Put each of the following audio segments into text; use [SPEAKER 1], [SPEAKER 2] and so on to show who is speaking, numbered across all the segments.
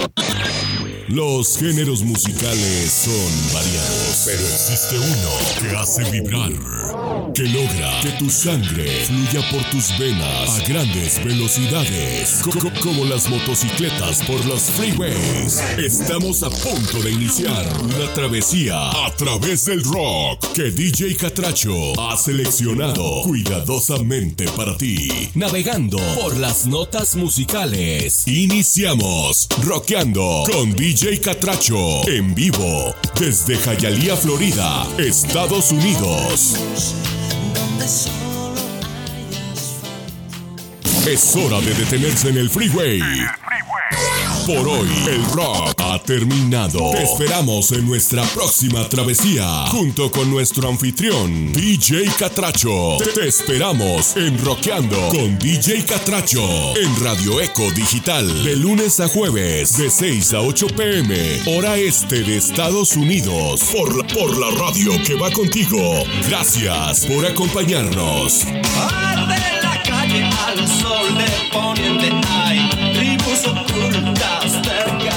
[SPEAKER 1] Thank you. Los géneros musicales son variados, pero existe uno que hace vibrar, que logra que tu sangre fluya por tus venas a grandes velocidades, co- co- como las motocicletas por los freeways. Estamos a punto de iniciar una travesía a través del rock que DJ Catracho ha seleccionado cuidadosamente para ti, navegando por las notas musicales. Iniciamos rockeando con DJ Catracho en vivo desde Hialeah, Florida, Estados Unidos. Es hora de detenerse en el freeway. Por hoy, el rock ha terminado. Te esperamos en nuestra próxima travesía, junto con nuestro anfitrión, DJ Catracho. Te, esperamos en Rockeando con DJ Catracho, en Radio Eco Digital, de lunes a jueves, de 6 a 8 pm, hora este de Estados Unidos, por, la- por la radio que va contigo. Gracias por acompañarnos.
[SPEAKER 2] Arde la calle al sol de poniente tribus ocultas cerca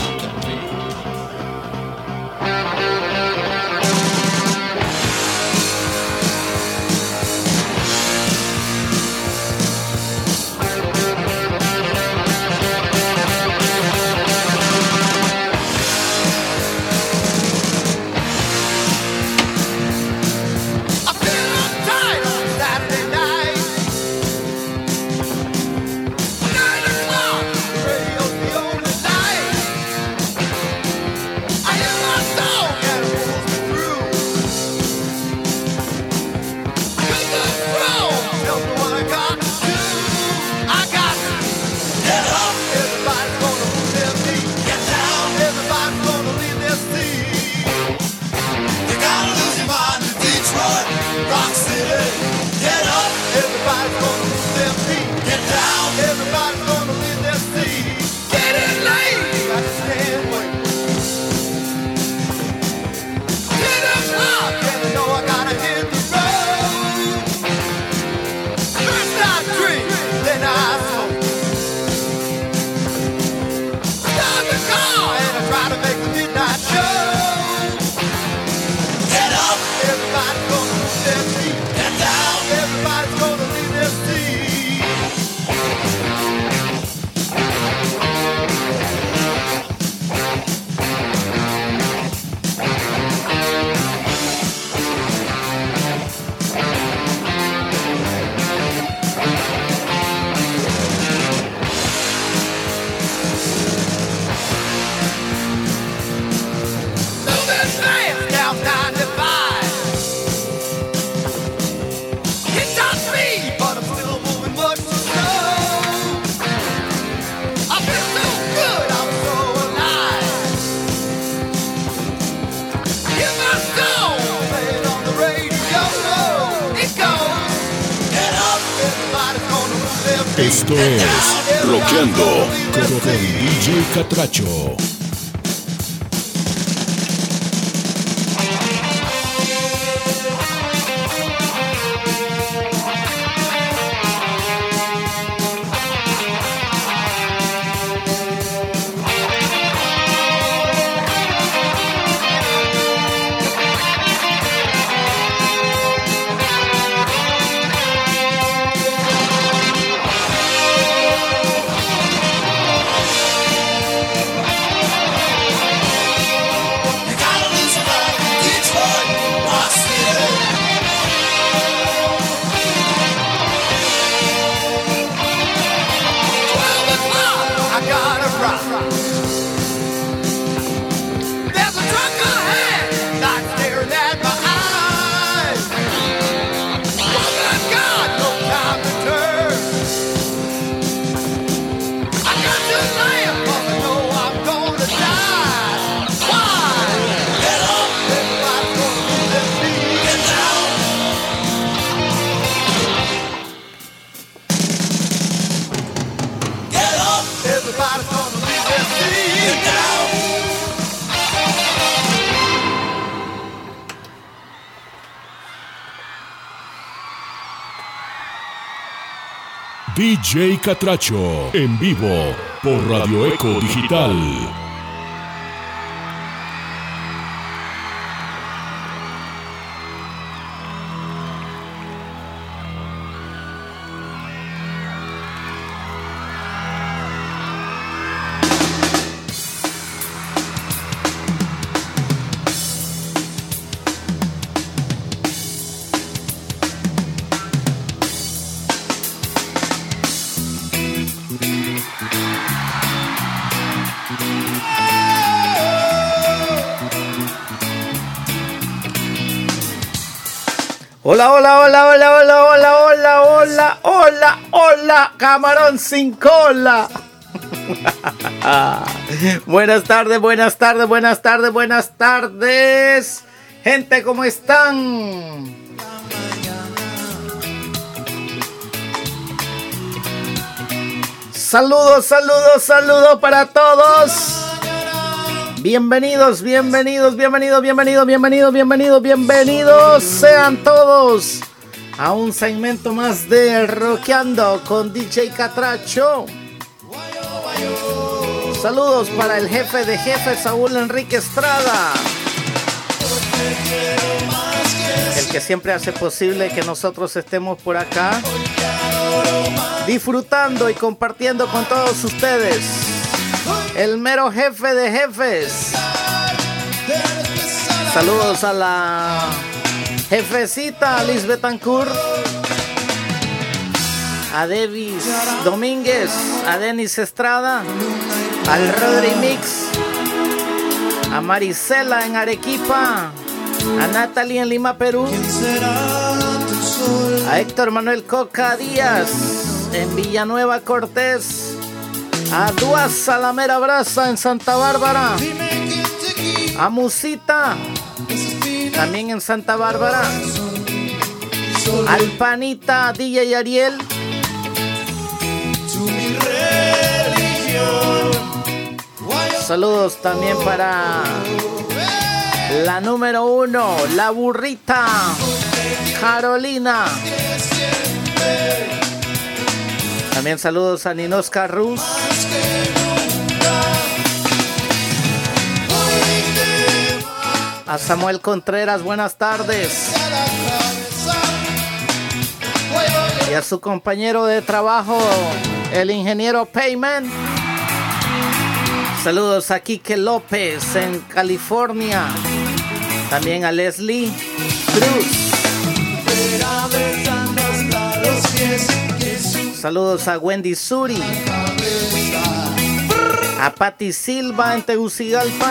[SPEAKER 1] Esto es Rockeando con. DJ Catracho. DJ Catracho en vivo por Radio Eco Digital.
[SPEAKER 3] Hola, hola, camarón sin cola. buenas tardes, buenas tardes, buenas tardes, buenas tardes. Gente, ¿cómo están? Saludos, saludos, saludos para todos. Bienvenidos, bienvenidos, bienvenidos, bienvenidos, bienvenidos, bienvenidos, bienvenidos sean todos a un segmento más de Rockeando con DJ Catracho. Saludos para el jefe de jefes, Saúl Enrique Estrada. El que siempre hace posible que nosotros estemos por acá disfrutando y compartiendo con todos ustedes. El mero jefe de jefes. Saludos a la jefecita Liz Betancourt. A Davis Domínguez, a Denis Estrada, al Rodri Mix, a Marisela en Arequipa, a Natalie en Lima, Perú, a Héctor Manuel Coca Díaz en Villanueva Cortés, a Duas Salamera Brasa en Santa Bárbara, a Musita también en Santa Bárbara, al Panita DJ Ariel. Saludos también para la número uno, la burrita, Carolina. También saludos a Ninosca Ruz. A Samuel Contreras, buenas tardes. Y a su compañero de trabajo, el ingeniero Payman. Saludos a Quique López en California. También a Leslie Cruz. Saludos a Wendy Suri. A Patti Silva en Tegucigalpa.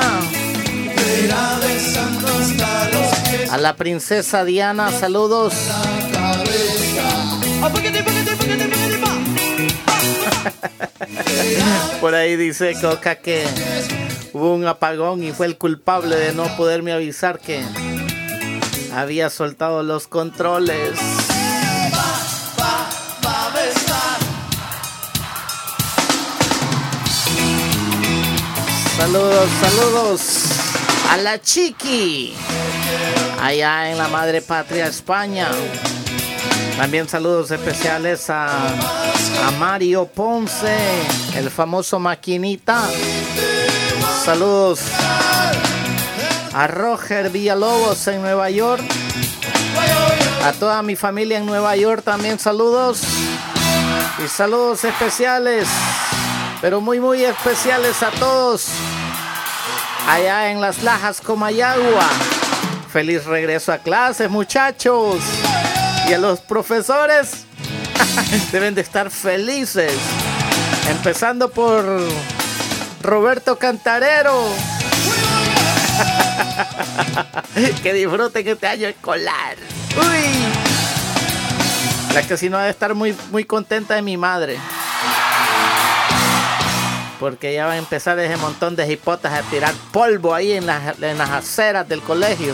[SPEAKER 3] A la princesa Diana, saludos. Por ahí dice Coca que hubo un apagón y fue el culpable de no poderme avisar que había soltado los controles. Saludos, saludos a la Chiqui, allá en la madre patria España. También saludos especiales a, a Mario Ponce, el famoso maquinita. Saludos a Roger Villalobos en Nueva York. A toda mi familia en Nueva York también saludos. Y saludos especiales, pero muy muy especiales a todos allá en las Lajas Comayagua. Feliz regreso a clases, muchachos. Y a los profesores deben de estar felices. Empezando por Roberto Cantarero. que disfruten este año escolar. Uy. La que si no debe estar muy, muy contenta de mi madre. Porque ya va a empezar ese montón de hipotas a tirar polvo ahí en las, en las aceras del colegio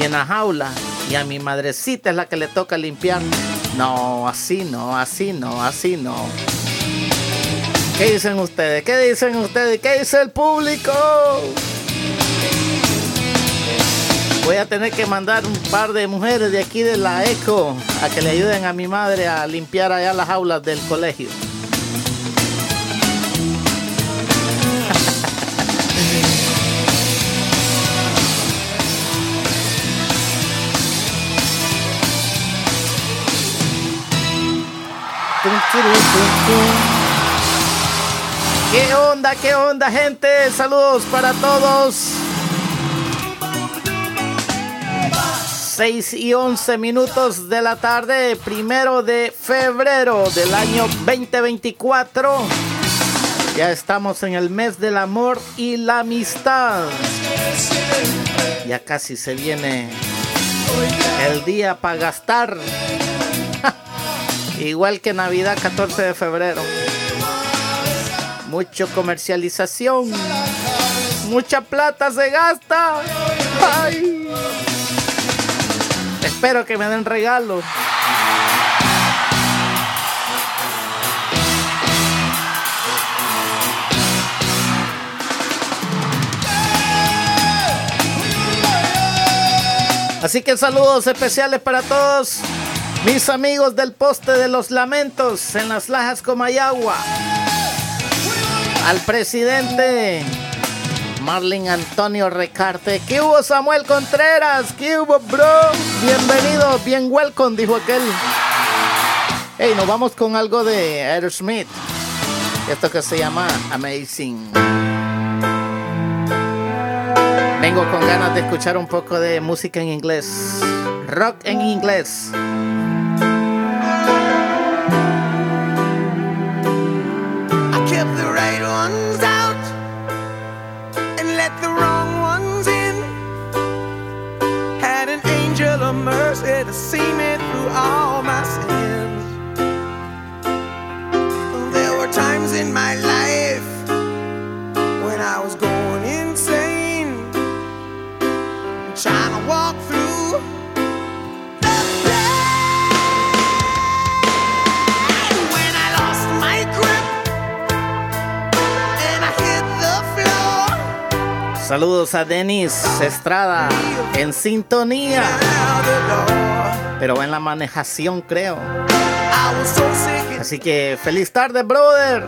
[SPEAKER 3] y en la jaula. Y a mi madrecita es la que le toca limpiar. No, así no, así no, así no. ¿Qué dicen ustedes? ¿Qué dicen ustedes? ¿Qué dice el público? Voy a tener que mandar un par de mujeres de aquí de la ECO a que le ayuden a mi madre a limpiar allá las aulas del colegio. ¿Qué onda? ¿Qué onda, gente? Saludos para todos. 6 y 11 minutos de la tarde, primero de febrero del año 2024. Ya estamos en el mes del amor y la amistad. Ya casi se viene El día para gastar. Igual que Navidad 14 de febrero. Mucho comercialización. Mucha plata se gasta. Ay. Espero que me den regalo. Así que saludos especiales para todos mis amigos del poste de los lamentos en las lajas Comayagua. Al presidente Marlin Antonio Recarte. ¿Qué hubo Samuel Contreras? ¿Qué hubo bro? Bienvenido, bien welcome, dijo aquel. Hey, nos vamos con algo de Aerosmith. Esto que se llama Amazing. Vengo con ganas de escuchar un poco de música en inglés. Rock en inglés.
[SPEAKER 2] To see me through all my sins. There were times in my life
[SPEAKER 3] Saludos a Denis Estrada en sintonía, pero en la manejación creo. Así que feliz tarde, brother.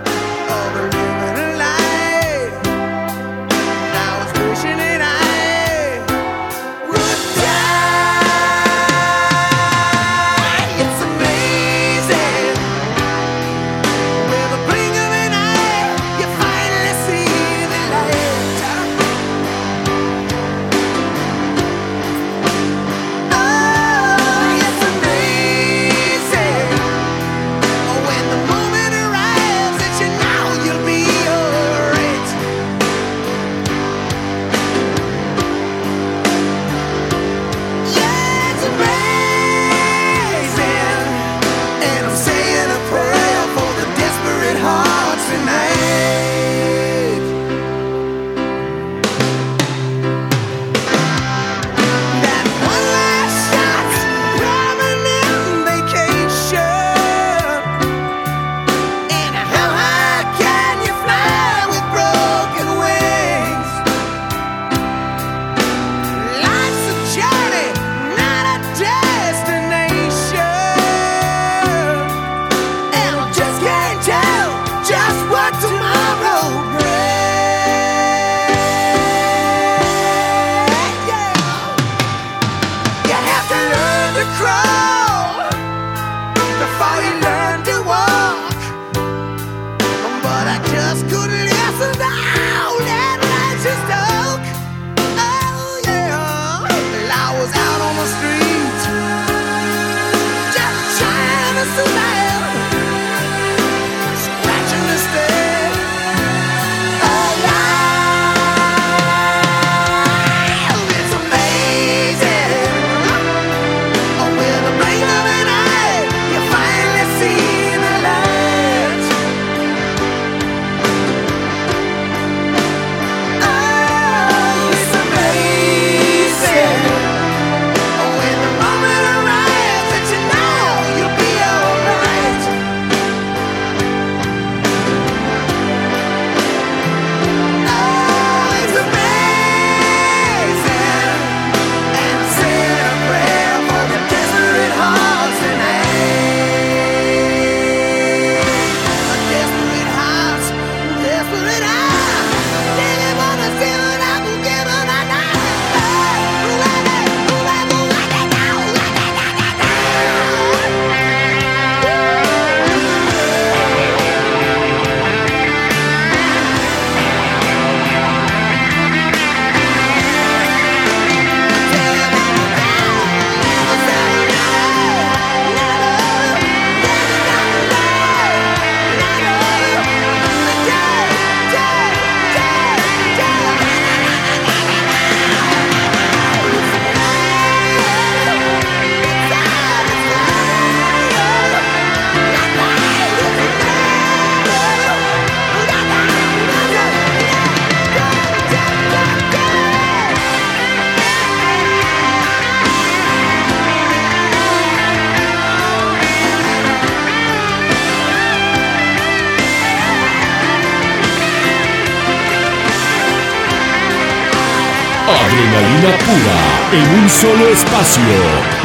[SPEAKER 2] Solo espacio.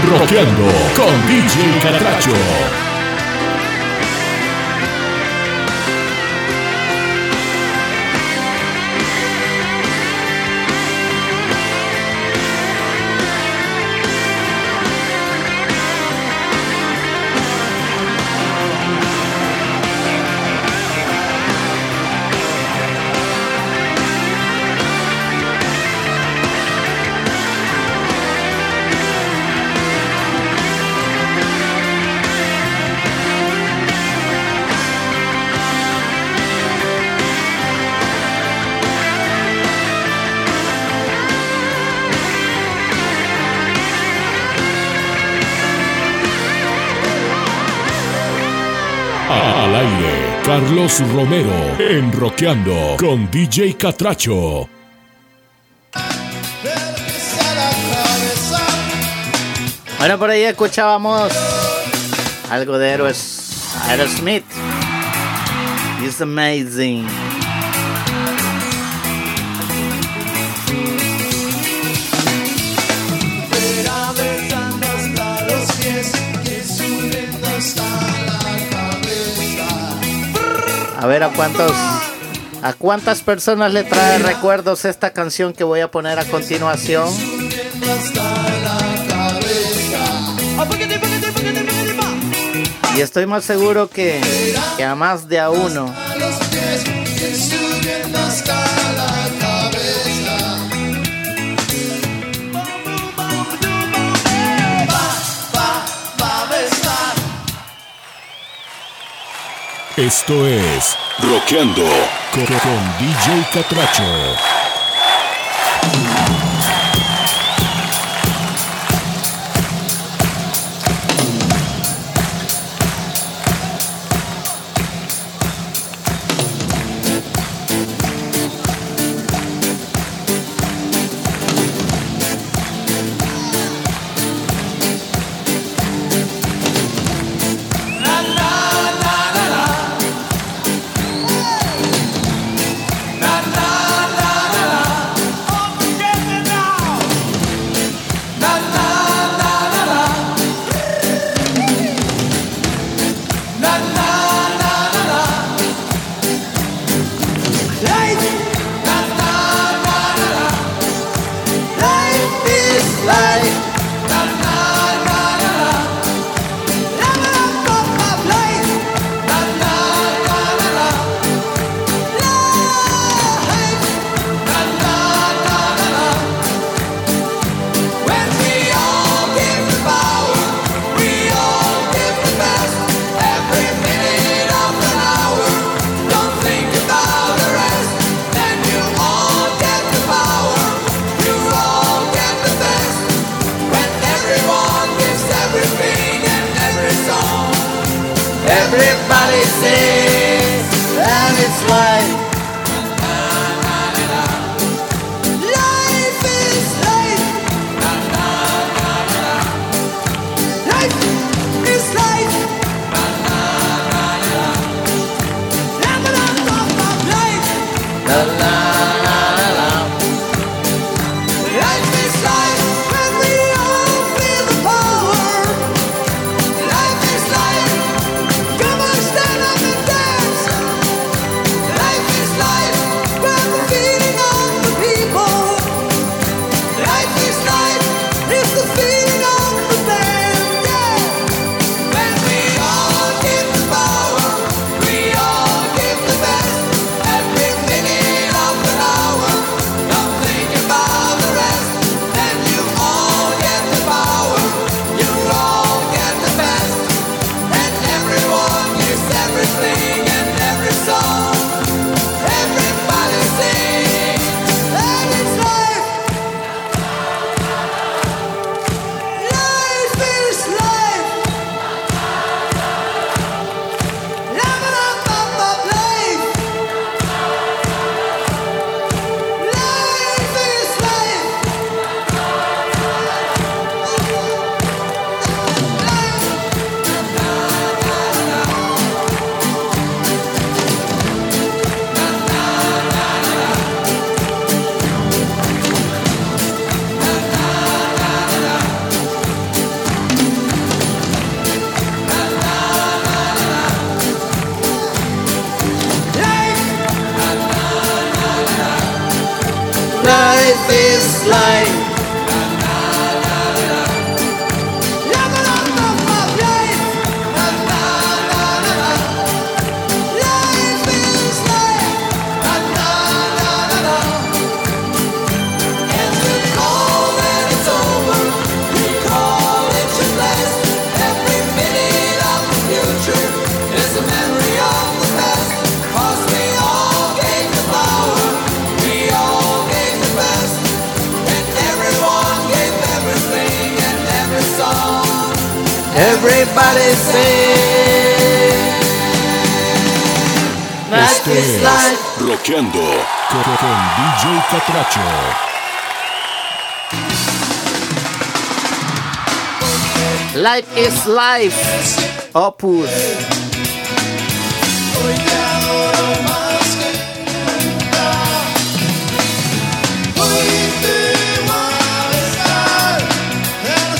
[SPEAKER 2] Rockeando con DJ Catracho. Romero en Rockeando con DJ Catracho.
[SPEAKER 3] Bueno, por ahí escuchábamos algo de Aeros, Aerosmith. It's amazing. A ver a cuántos a cuántas personas le trae recuerdos esta canción que voy a poner a continuación. Y estoy más seguro que, que a más de a uno.
[SPEAKER 2] Esto es Rockeando con, DJ Catracho.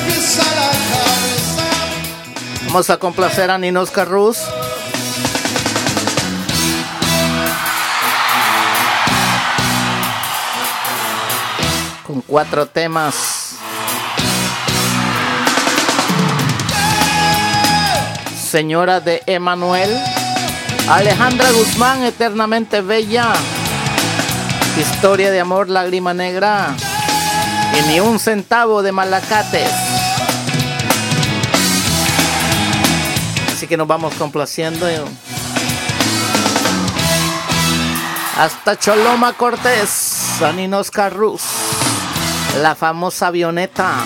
[SPEAKER 4] Pisa la cabeza.
[SPEAKER 3] Vamos a complacer a Ninos Carrus. Con cuatro temas. Señora de Emanuel. Alejandra Guzmán, eternamente bella. Historia de amor, lágrima negra. Y ni un centavo de malacates. Así que nos vamos complaciendo. Hasta Choloma Cortés, Saninos Carrus, la famosa avioneta.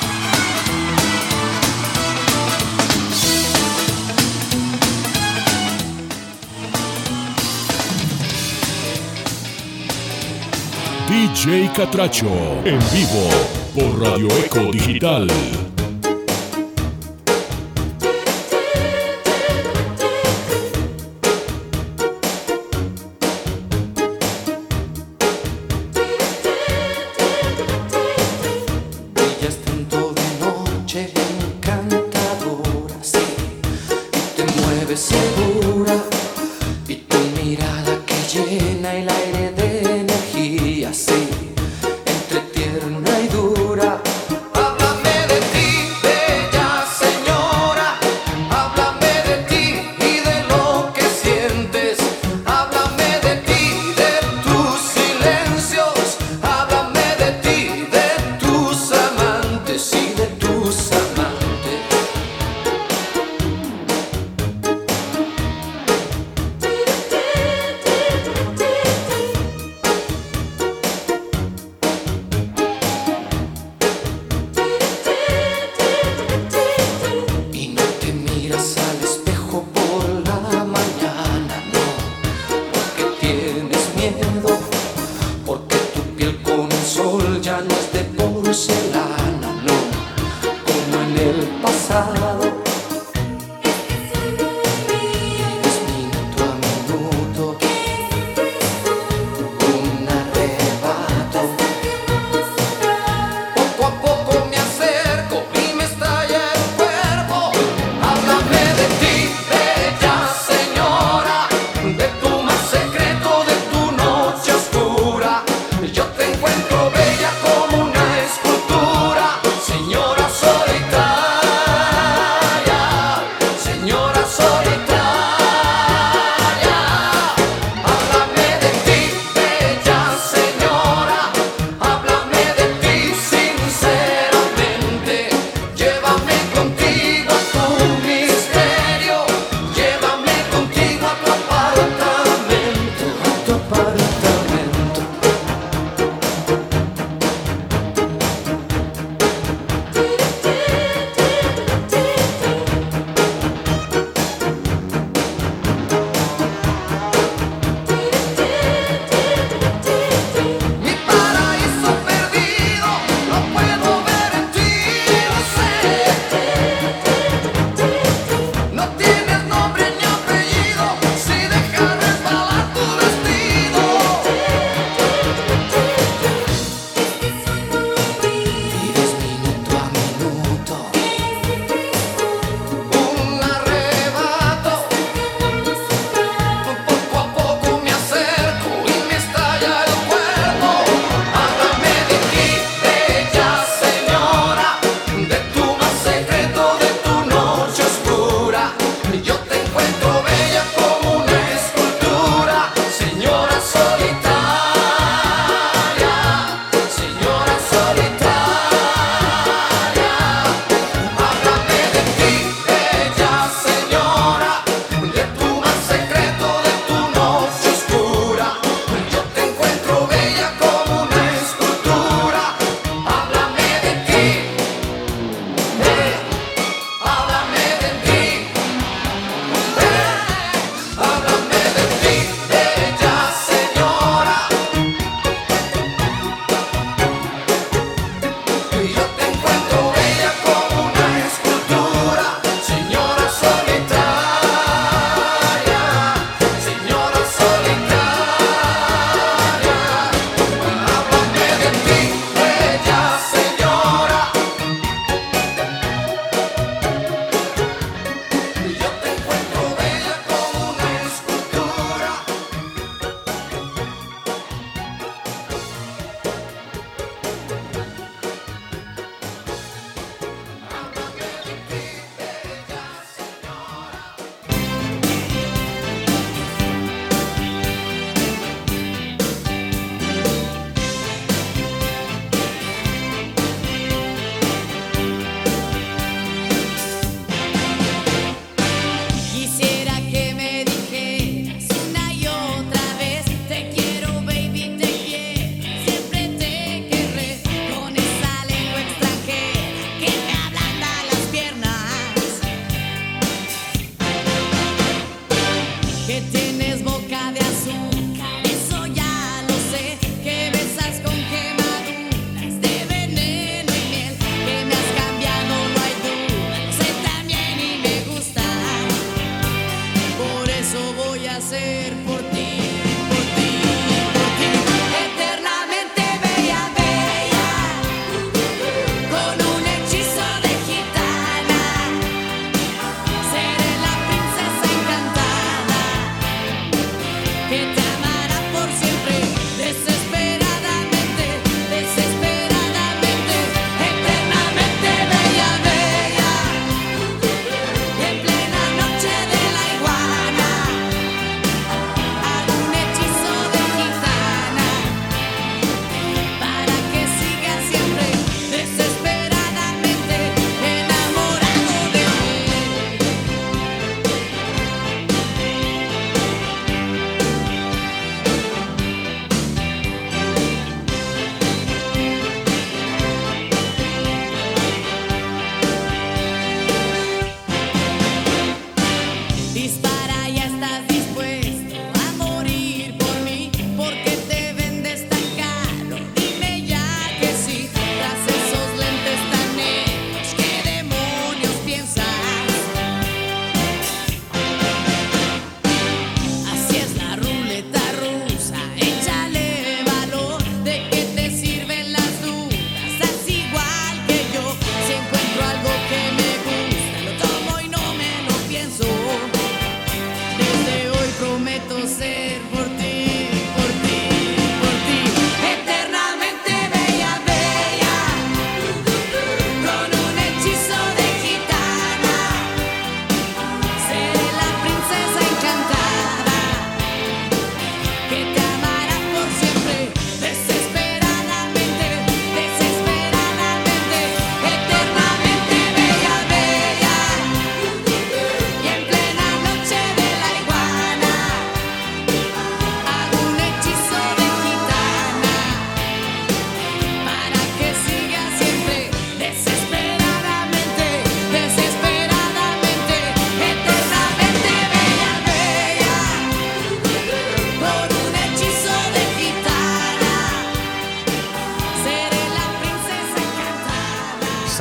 [SPEAKER 1] DJ Catracho en vivo por Radio Eco Digital.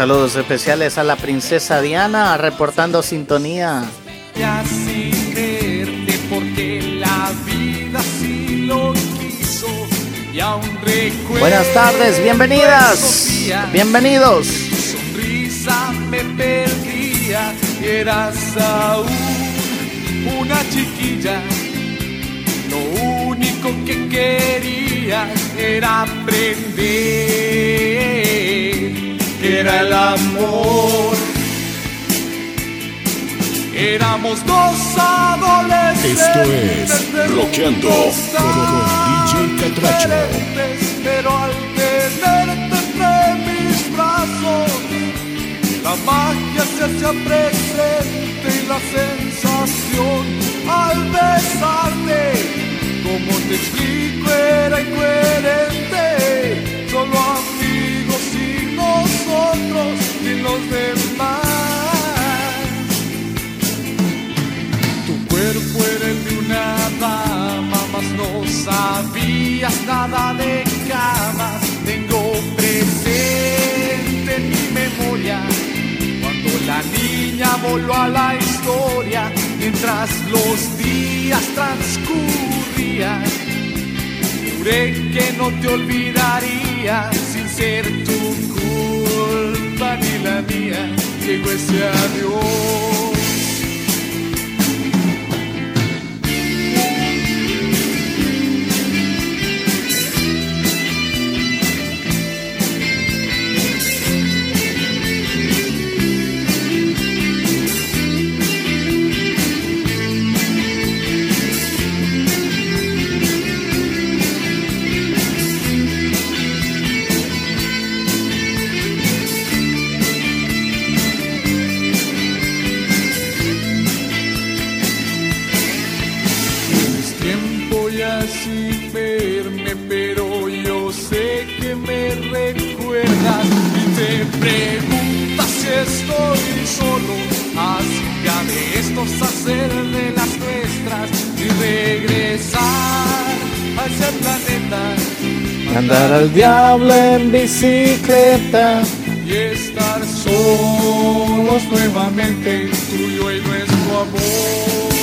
[SPEAKER 3] Saludos especiales a la princesa Diana reportando sintonía.
[SPEAKER 4] Sin verte porque la vida sí lo quiso y aún
[SPEAKER 3] Buenas tardes, bienvenidas. Bienvenidos.
[SPEAKER 4] Sonrisa me perdía, eras aún una chiquilla. Lo único que quería era aprender, era el amor. Éramos dos adolescentes.
[SPEAKER 1] Esto es
[SPEAKER 4] mundos
[SPEAKER 1] con- DJ Catracho.
[SPEAKER 4] Pero al tenerte entre mis brazos, la magia se hacía presente y la sensación al besarte. Como te explico, era incoherente. Solo y nosotros y los demás. Tu cuerpo era el de una dama, mas no sabías nada de camas. Tengo presente en mi memoria cuando la niña voló a la historia mientras los días transcurrían. Juré que no te olvidaría sin ser tu culpa ni la mía. Llegó ese adiós.
[SPEAKER 3] Andar al diablo en bicicleta.
[SPEAKER 4] y estar solos nuevamente, tuyo y nuestro amor.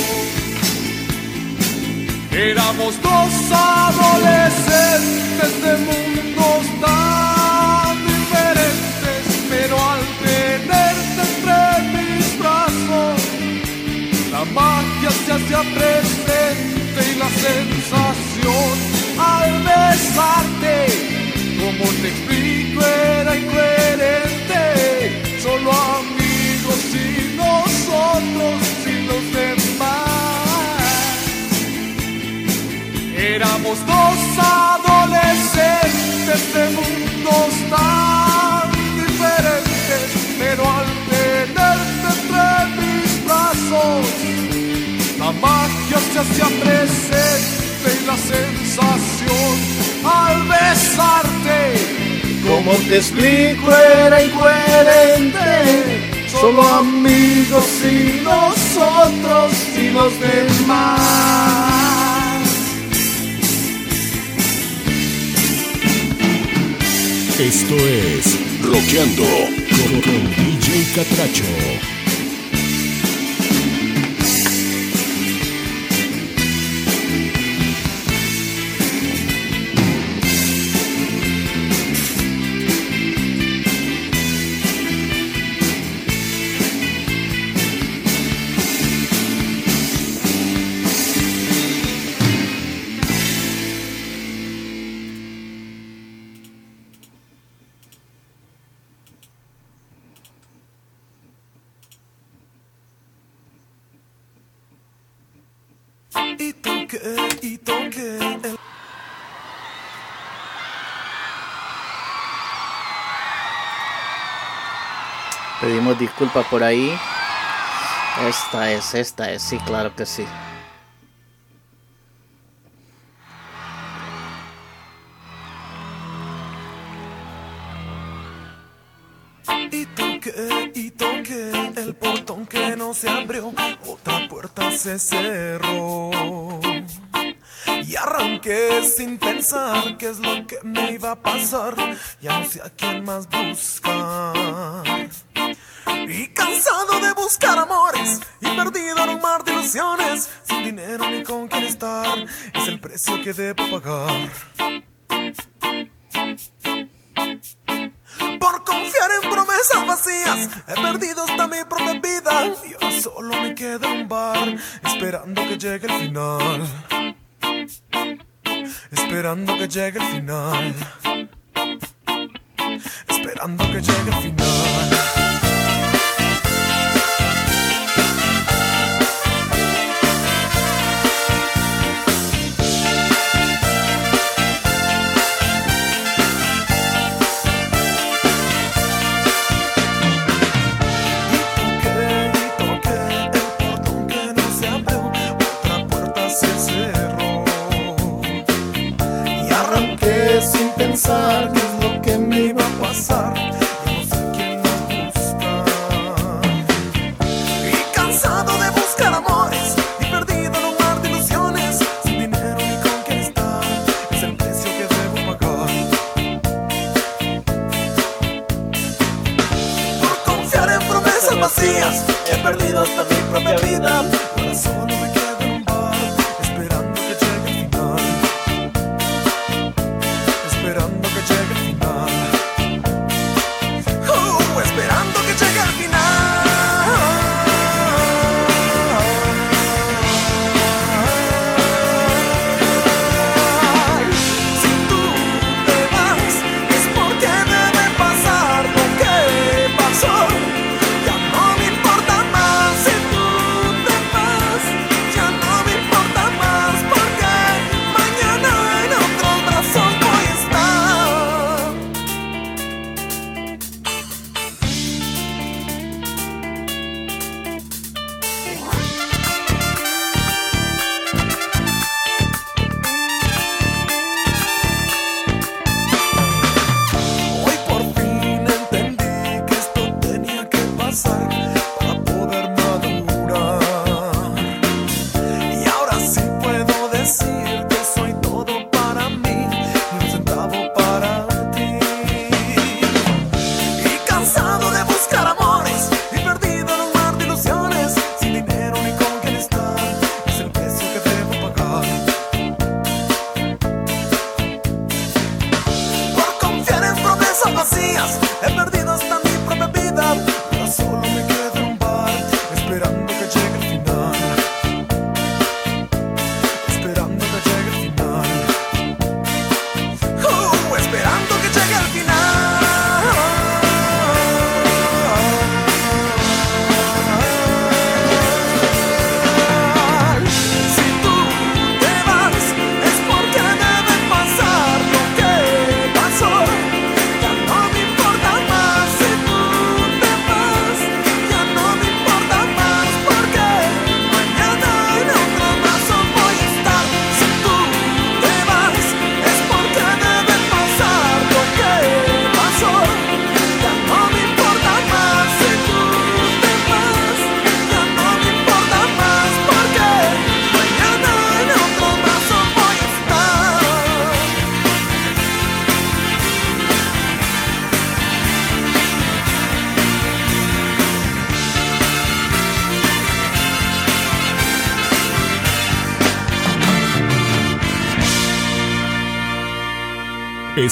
[SPEAKER 4] Éramos dos adolescentes de mundos tan diferentes, pero al tenerte entre mis brazos, la magia se hacía presente y la sensación al besarte, como te explico, era incoherente. Solo amigos y nosotros y los demás. Éramos dos adolescentes de mundos tan diferentes, pero al tenerte entre mis brazos, la magia se hacía presente y la sensación al besarte. Como te explico era incoherente, solo amigos y nosotros y los demás.
[SPEAKER 1] Esto es Rockeando con, con DJ Catracho.
[SPEAKER 3] Pedimos disculpas por ahí. Esta es, esta es, sí, claro que sí.
[SPEAKER 4] Y toqué, y toqué el portón que no se abrió, otra puerta se cerró. Y
[SPEAKER 5] arranqué sin pensar qué es lo que me iba a pasar. Ya no sé a quién más buscar. Y cansado de buscar amores y perdido en un mar de ilusiones, sin dinero ni con quién estar, es el precio que debo pagar. Por confiar en promesas vacías, he perdido hasta mi propia vida. Y ahora solo me queda un bar, esperando que llegue el final. Esperando que llegue el final. Esperando que llegue el final. Pensar qué es lo que me iba a pasar. No sé quién me gusta. Y cansado de buscar amores y perdido en un mar de ilusiones, sin dinero ni con es el precio que debo pagar. Por confiar en promesas vacías, he perdido hasta mi propia vida.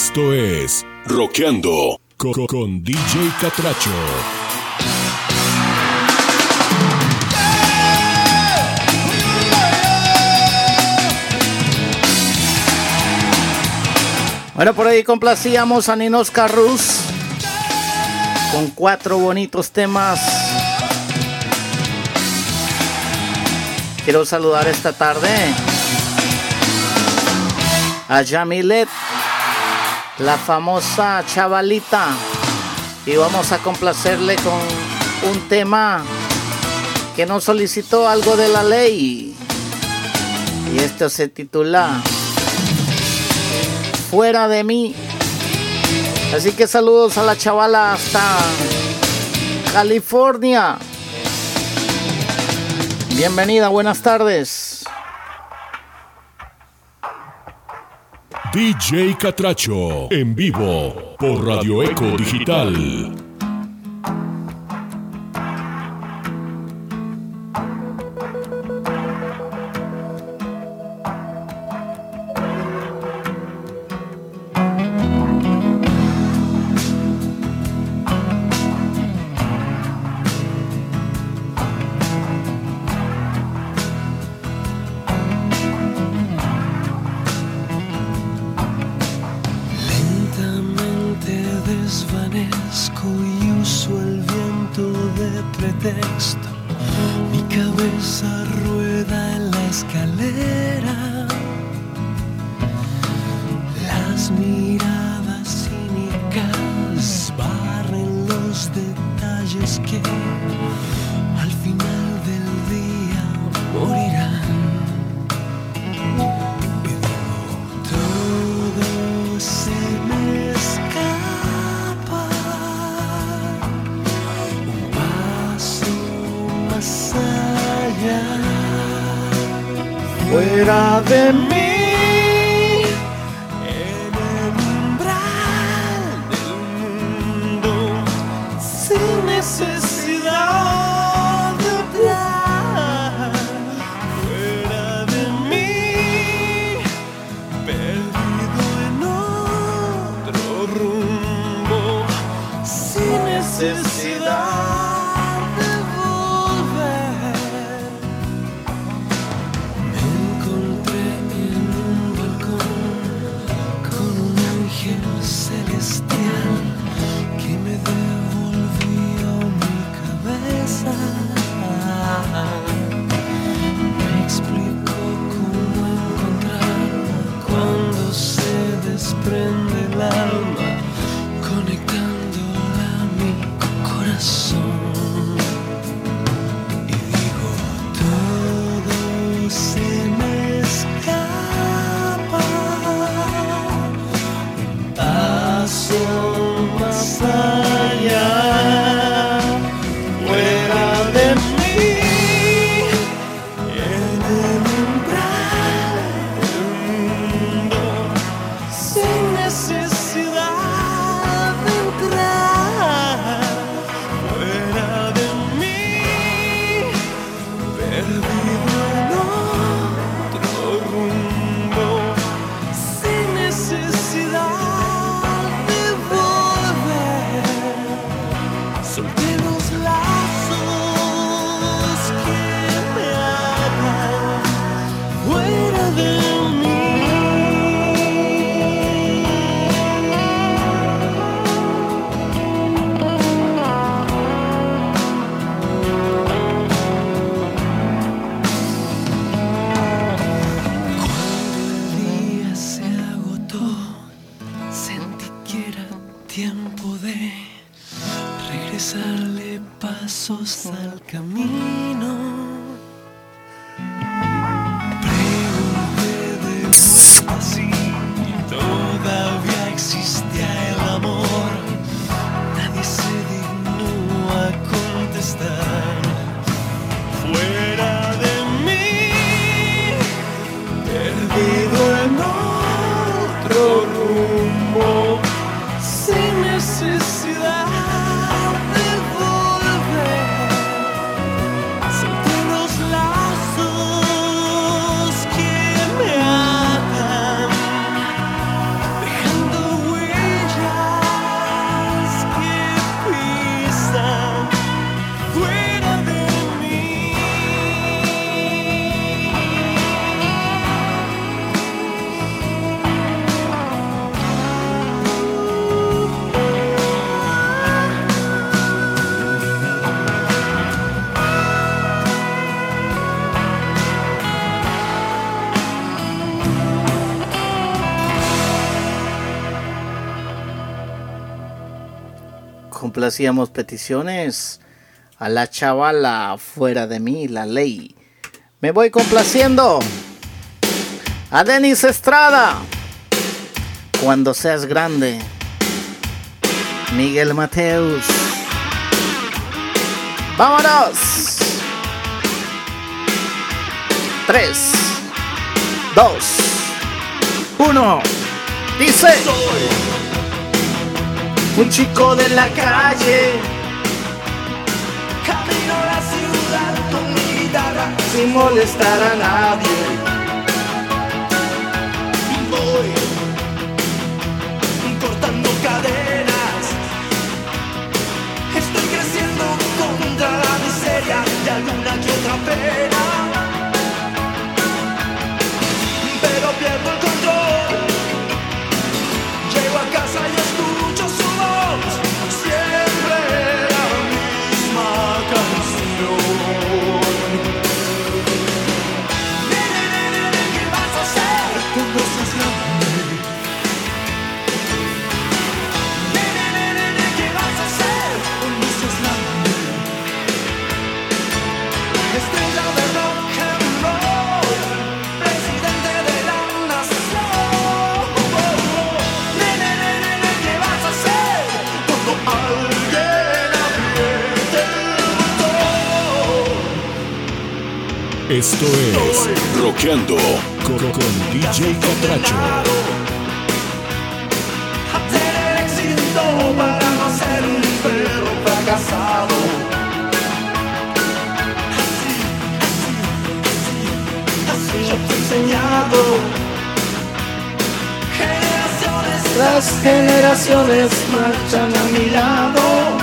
[SPEAKER 1] Esto es Roqueando co- co- con, DJ Catracho.
[SPEAKER 3] Bueno, por ahí complacíamos a Ninos Carrus con cuatro bonitos temas. Quiero saludar esta tarde a Yamilet, la famosa chavalita, y vamos a complacerle con un tema que nos solicitó algo de la ley. Y esto se titula fuera de mí. Así que saludos a la chavala hasta California. Bienvenida, buenas tardes.
[SPEAKER 6] DJ Catracho, en vivo por Radio Eco Digital.
[SPEAKER 7] le
[SPEAKER 3] hacíamos peticiones a la chavala fuera de mí, la ley. Me voy complaciendo a Denis Estrada. Cuando seas grande, Miguel Mateus. Vámonos. Tres, dos, uno. Dice. Un chico de la calle.
[SPEAKER 5] Camino a la ciudad con mi guitarra.
[SPEAKER 3] Sin molestar a nadie.
[SPEAKER 5] Voy cortando cadenas. Estoy creciendo contra la miseria de alguna que otra pena.
[SPEAKER 1] Esto es Roqueando con, con DJ Catracho.
[SPEAKER 5] Tener éxito para no ser un perro fracasado. Así, así, así, así yo te he enseñado. Generaciones
[SPEAKER 3] Las generaciones marchan a mi lado.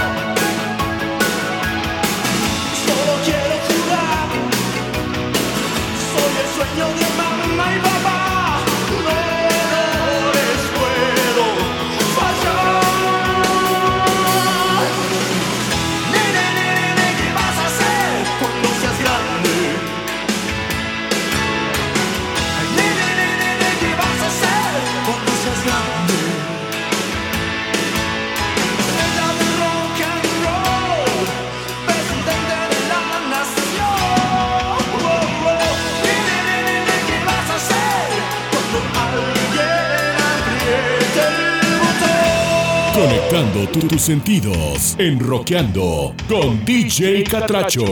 [SPEAKER 1] Conectando tu- tus sentidos en Roqueando con DJ Catracho.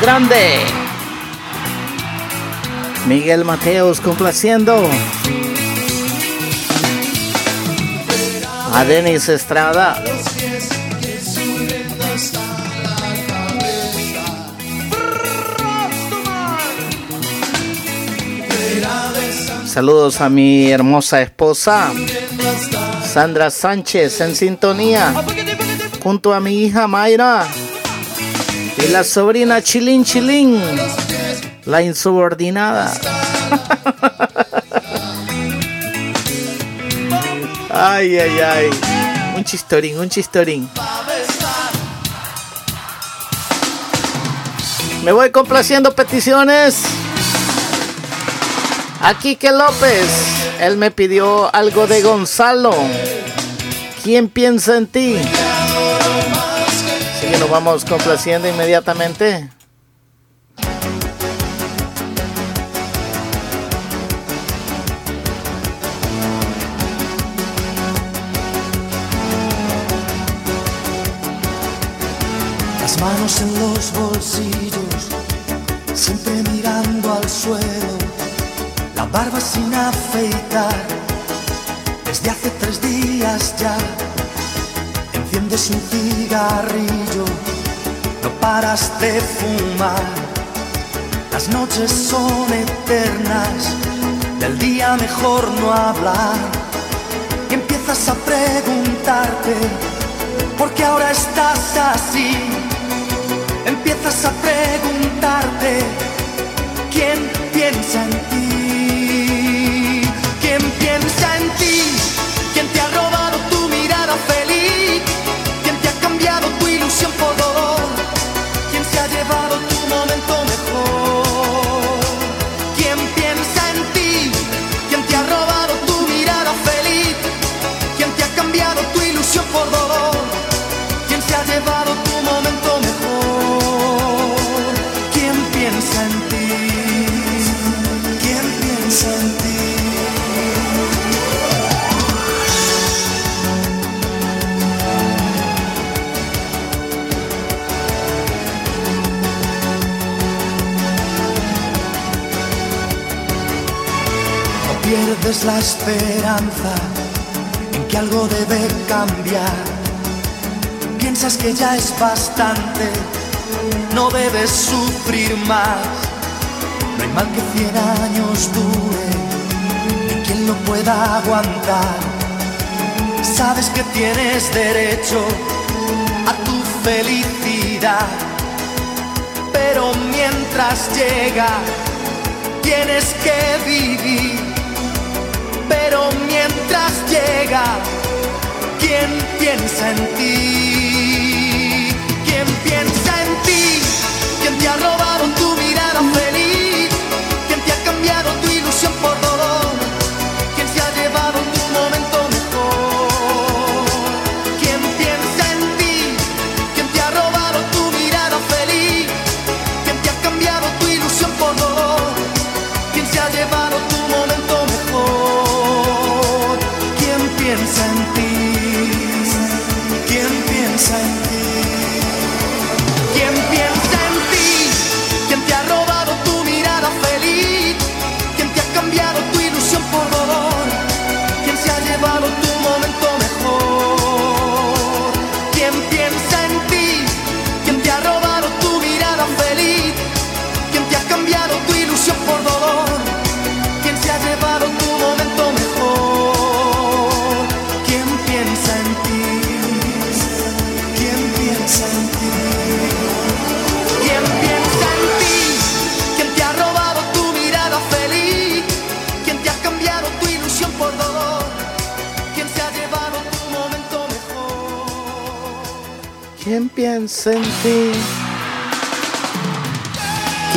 [SPEAKER 5] Grande?
[SPEAKER 3] Miguel Mateos complaciendo a Denis Estrada. Saludos a mi hermosa esposa Sandra Sánchez en sintonía junto a mi hija Mayra y la sobrina Chilín Chilín, la insubordinada. Ay, ay, ay. Un chistorín, un chistorín. Me voy complaciendo peticiones. Aquí que López, él me pidió algo de Gonzalo. ¿Quién piensa en ti? Así que nos vamos complaciendo inmediatamente.
[SPEAKER 5] Las manos en los bolsillos, siempre mirando al suelo, la barba sin afeitar, desde hace tres días ya enciendes un cigarrillo, no paras de fumar. Las noches son eternas, del día mejor no hablar. Y empiezas a preguntarte, ¿por qué ahora estás así? Empiezas a preguntarte, ¿quién piensa en ti? ¿Quién piensa en ti? ilusión por dolor. es la esperanza en que algo debe cambiar. Piensas que ya es bastante, no debes sufrir más. No hay mal que cien años dure, ni quien lo pueda aguantar. Sabes que tienes derecho a tu felicidad, pero mientras llega, tienes que vivir mientras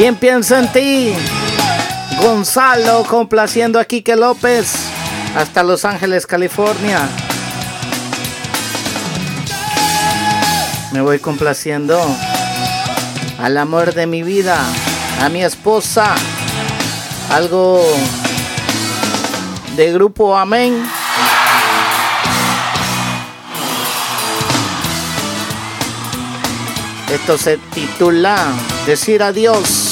[SPEAKER 5] También pienso en ti.
[SPEAKER 3] Gonzalo complaciendo a Quique López hasta Los Ángeles, California. Me voy complaciendo al amor de mi vida, a mi esposa. Algo de grupo Amén. Esto se titula Decir adiós.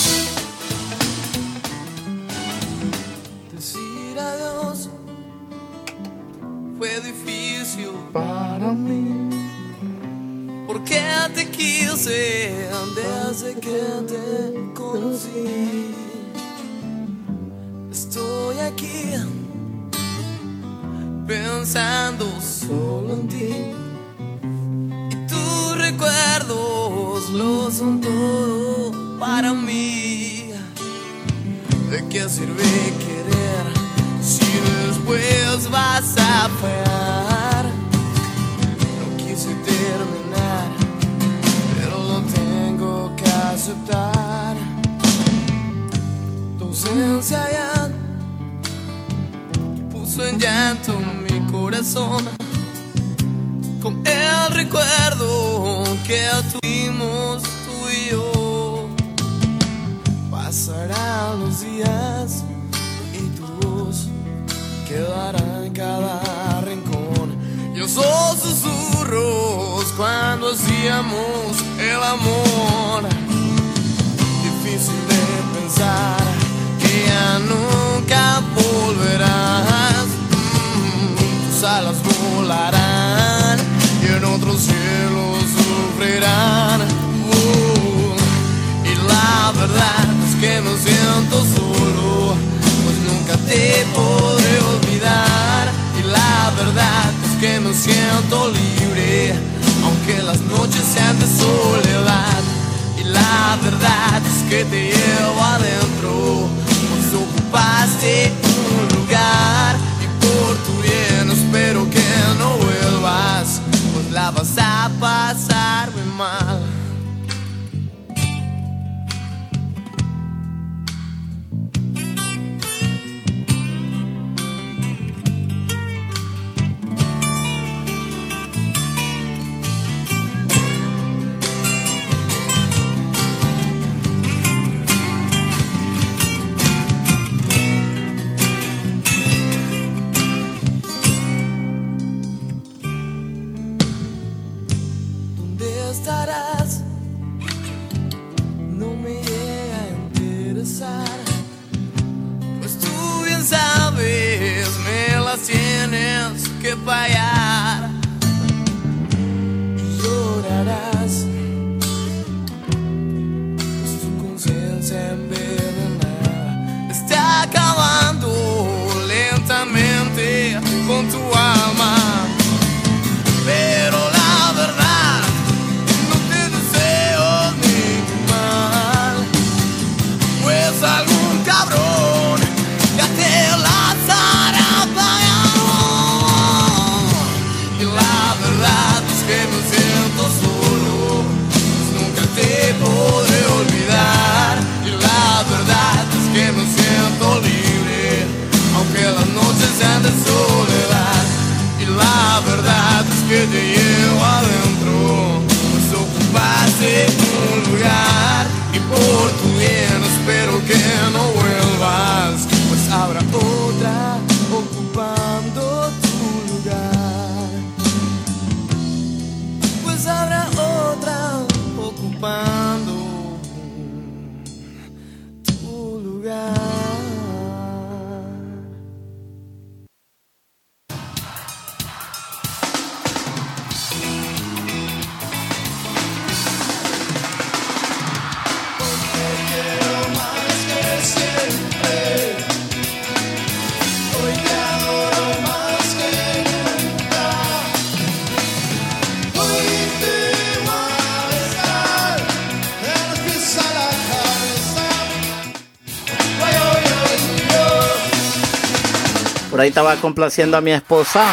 [SPEAKER 3] estaba complaciendo a mi esposa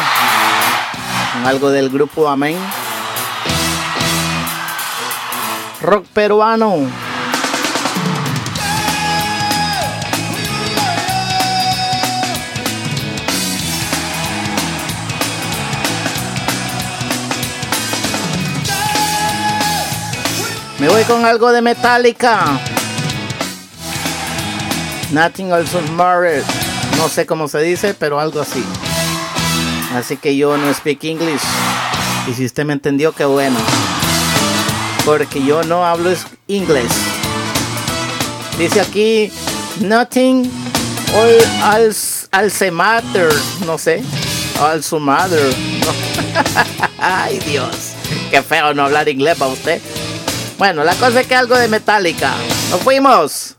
[SPEAKER 3] con algo del grupo Amén. Rock peruano. Me voy con algo de Metallica. Nothing else matters. No sé cómo se dice, pero algo así. Así que yo no speak English. Y si usted me entendió, qué bueno. Porque yo no hablo inglés. Dice aquí, nothing all, all, matter. No sé. All su mother. No. Ay Dios. Qué feo no hablar inglés para usted. Bueno, la cosa es que algo de metálica. Nos fuimos.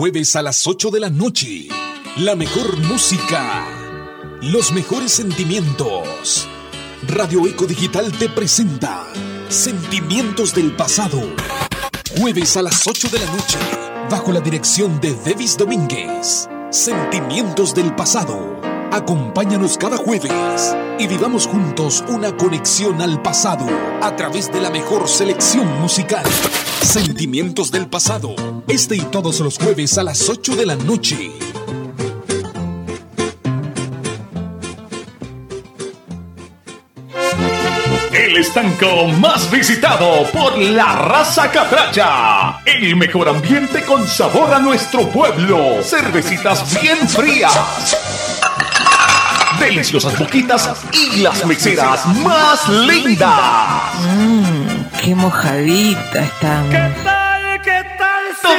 [SPEAKER 1] Jueves a las 8 de la noche. La mejor música. Los mejores sentimientos. Radio Eco Digital te presenta Sentimientos del Pasado. Jueves a las 8 de la noche. Bajo la dirección de Devis Domínguez. Sentimientos del Pasado. Acompáñanos cada jueves y vivamos juntos una conexión al pasado a través de la mejor selección musical. Sentimientos del pasado. Este y todos los jueves a las 8 de la noche.
[SPEAKER 8] El estanco más visitado por la raza catracha. El mejor ambiente con sabor a nuestro pueblo. Cervecitas bien frías. Deliciosas boquitas y las meseras más lindas.
[SPEAKER 9] Qué mojadita estamos.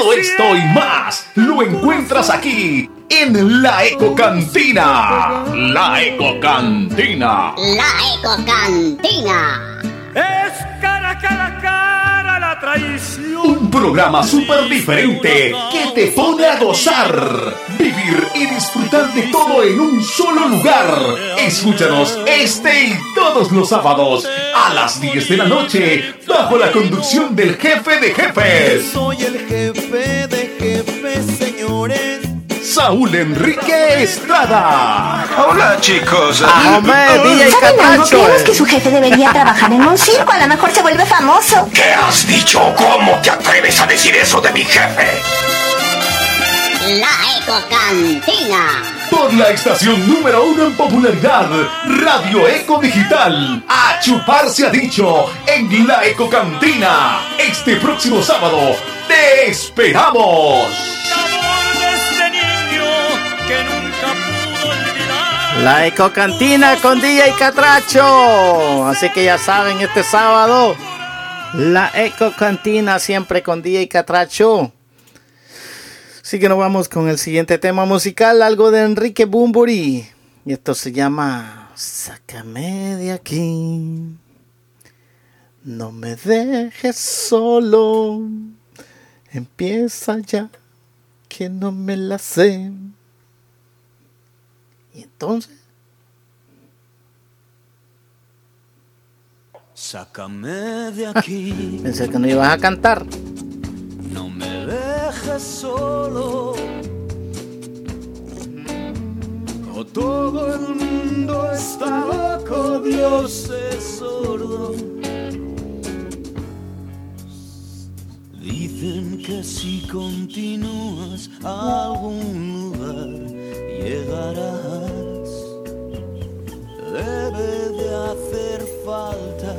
[SPEAKER 8] Todo esto y más lo encuentras aquí en la Eco Cantina. La Eco Cantina.
[SPEAKER 10] La Eco Cantina.
[SPEAKER 5] Es cara, cara, cara la traición.
[SPEAKER 8] Un programa súper diferente que te pone a gozar, vivir y disfrutar de todo en un solo lugar. Escúchanos este y todos los sábados a las 10 de la noche bajo la conducción del jefe de jefes,
[SPEAKER 5] Soy el jefe de jefes, señores.
[SPEAKER 8] Saúl Enrique Estrada.
[SPEAKER 11] Hola chicos.
[SPEAKER 3] Ah, hombre, DJ
[SPEAKER 10] ¿Saben algo? Creemos que su jefe debería trabajar en un circo. A lo mejor se vuelve famoso.
[SPEAKER 11] ¿Qué has dicho? ¿Cómo te atreves a decir eso de mi jefe?
[SPEAKER 10] La Eco Cantina.
[SPEAKER 8] Por la estación número uno en popularidad, Radio Eco Digital. A chupar se ha dicho en la Eco Cantina. Este próximo sábado, te esperamos.
[SPEAKER 3] La Ecocantina con DJ Catracho. Así que ya saben, este sábado, la Ecocantina siempre con DJ Catracho. Así que nos vamos con el siguiente tema musical, algo de Enrique Bumburi. Y esto se llama Sácame de aquí. No me dejes solo. Empieza ya, que no me la sé. Y entonces.
[SPEAKER 5] Sácame de aquí,
[SPEAKER 3] Pensé que no ibas a cantar.
[SPEAKER 5] no me dejes solo. O todo el mundo está loco, Dios es sordo. Que si continúas a algún lugar llegarás. Debe de hacer falta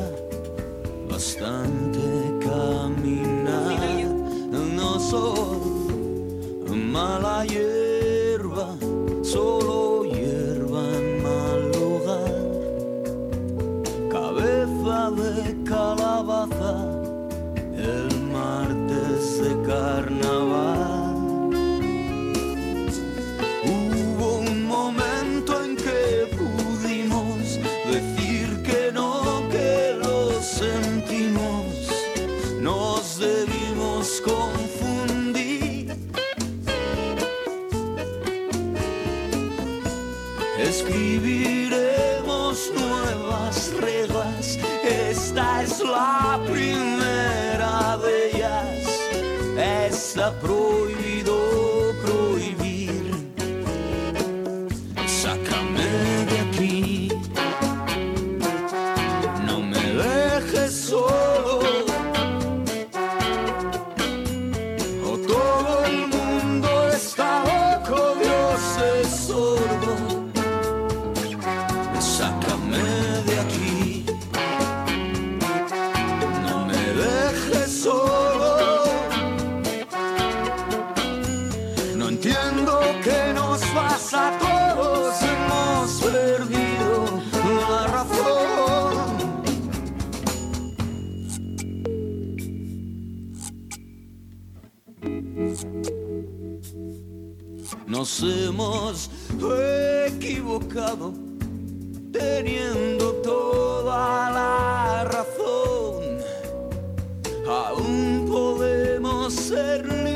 [SPEAKER 5] bastante caminar. No soy mala hierba, solo hierba en mal lugar. Cabeza de carnaval. Hemos equivocado teniendo toda la razón. Aún podemos ser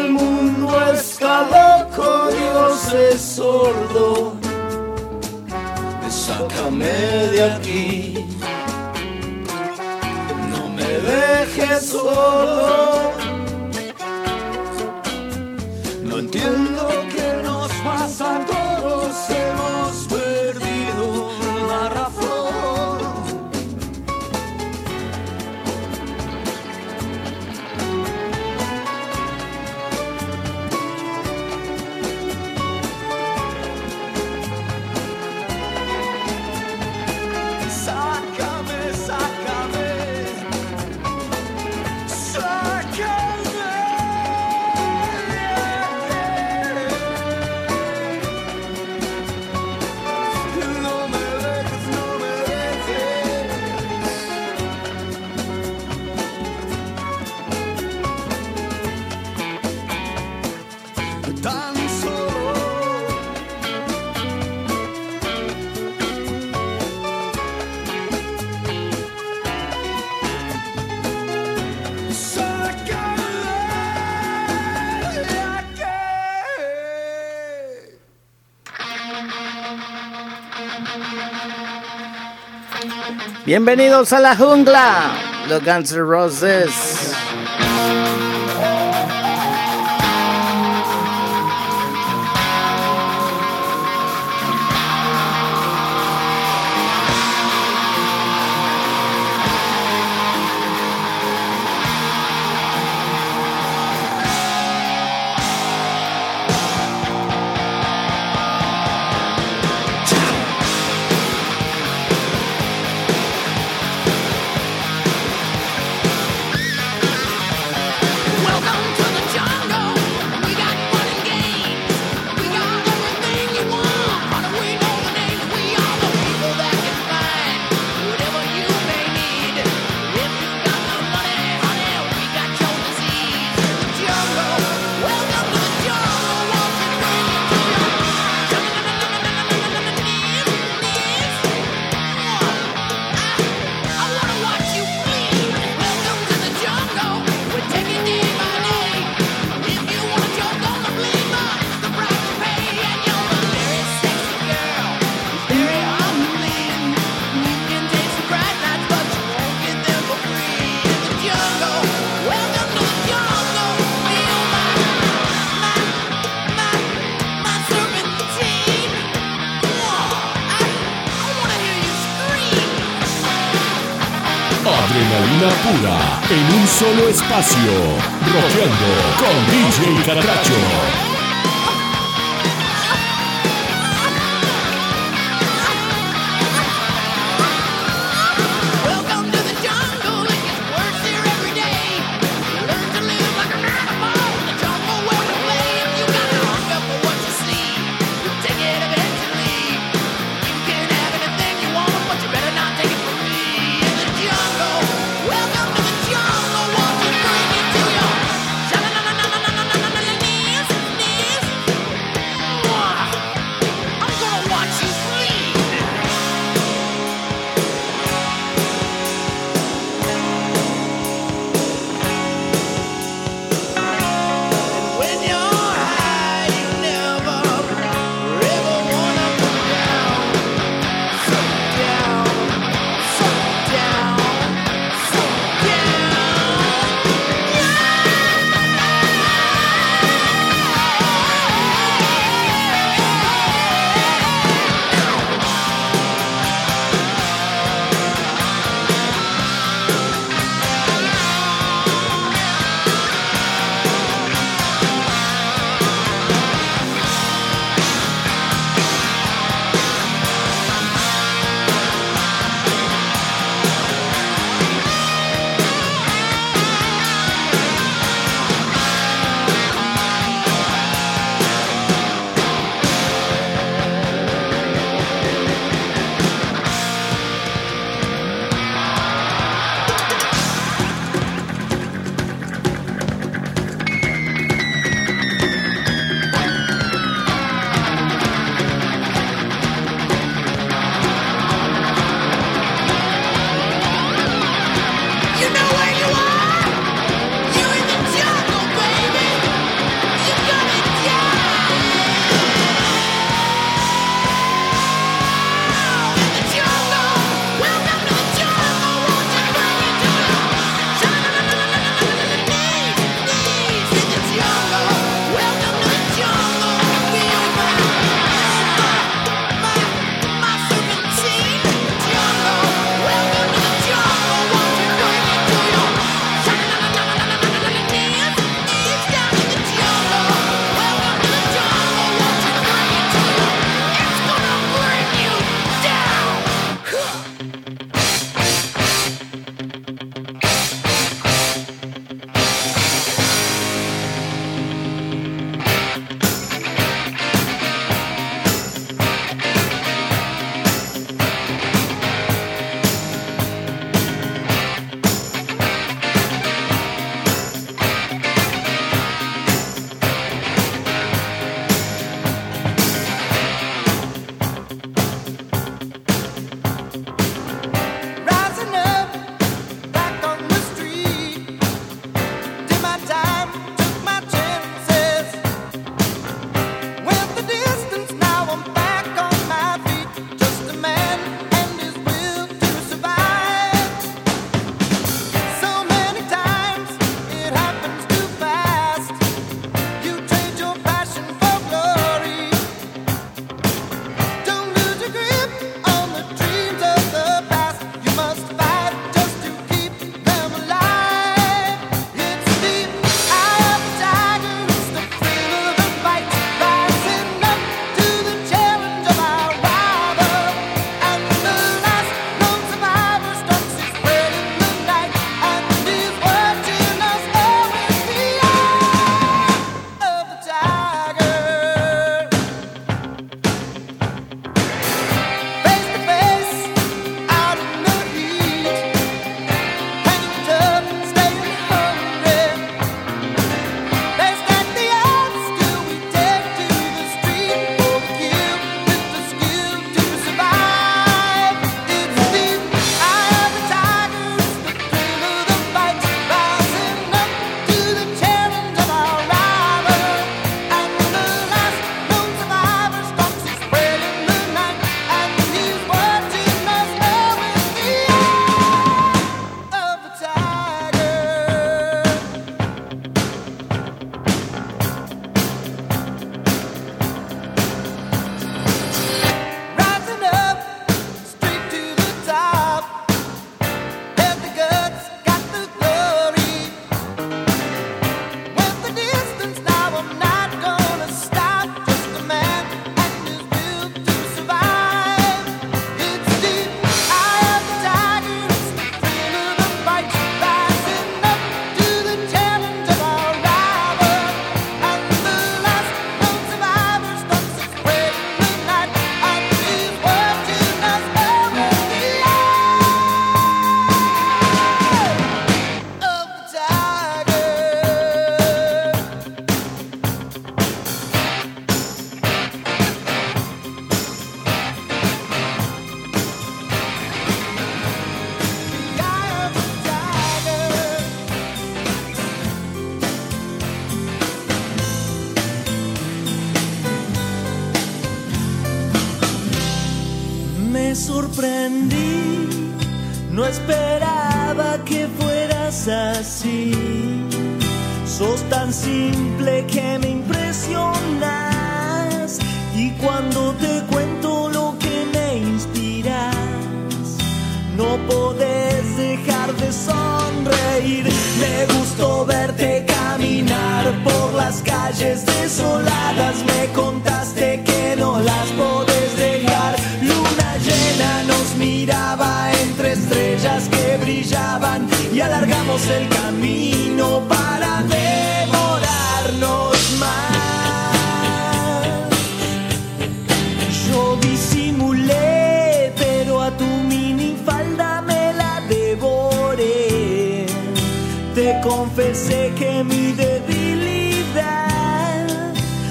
[SPEAKER 5] el mundo está loco, Dios es sordo. Sácame de aquí, no me dejes solo. No entiendo
[SPEAKER 2] Bienvenidos a la jungla, los Guns N' Roses.
[SPEAKER 1] Roqueando con DJ
[SPEAKER 5] Caracacho. seem confesé que mi debilidad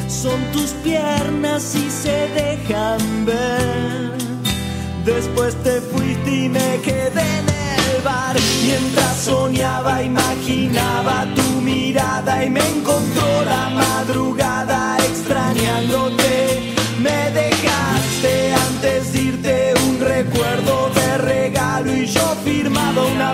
[SPEAKER 5] son tus piernas y se dejan ver. Después te fuiste y me quedé en el bar. Mientras soñaba, imaginaba tu mirada y me encontró la madrugada extrañándote. Me dejaste antes de irte un recuerdo de regalo y yo firmado una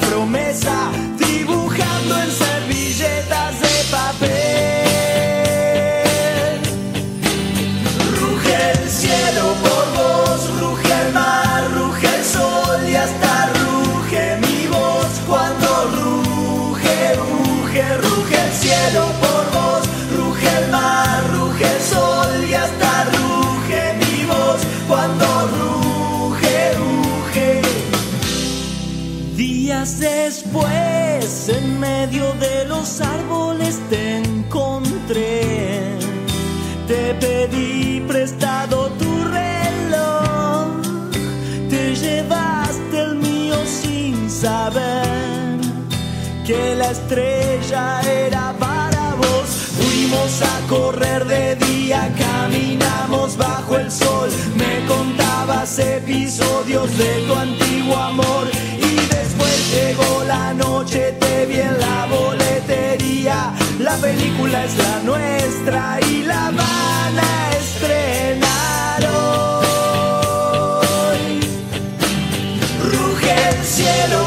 [SPEAKER 5] la estrella era para vos. Fuimos a correr de día, caminamos bajo el sol. Me contabas episodios de tu antiguo amor. Y después llegó la noche, te vi en la boletería. La película es la nuestra y la van a estrenar hoy. Ruge el cielo.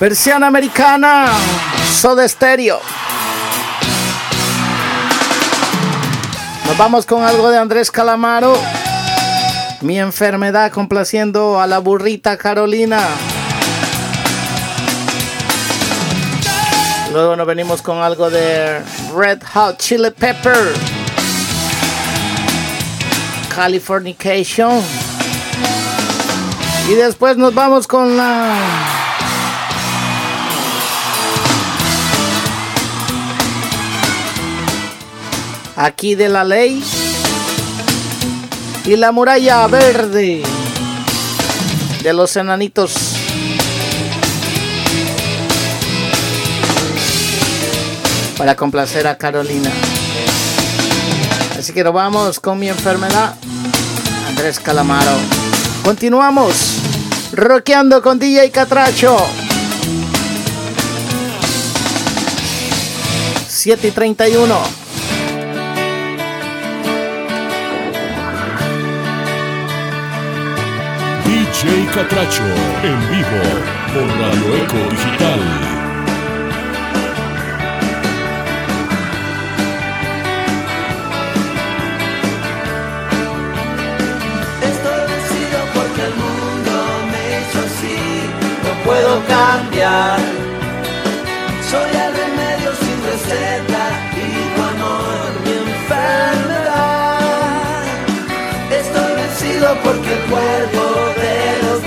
[SPEAKER 3] Versión americana. Soda Stereo. Nos vamos con algo de Andrés Calamaro. Mi enfermedad complaciendo a la burrita Carolina. Luego nos venimos con algo de Red Hot Chili Pepper. Californication. Y después nos vamos con la aquí de la ley y la muralla verde de los enanitos. Para complacer a Carolina. Así que nos vamos con mi enfermedad. Andrés Calamaro. Continuamos. Rockeando con DJ Catracho. 7 y 31.
[SPEAKER 1] Catracho en vivo por Radio Eco Digital.
[SPEAKER 5] Estoy vencido porque el mundo me hizo así. No puedo cambiar. Soy el remedio sin receta y tu amor mi enfermedad. Estoy vencido porque el cuerpo de los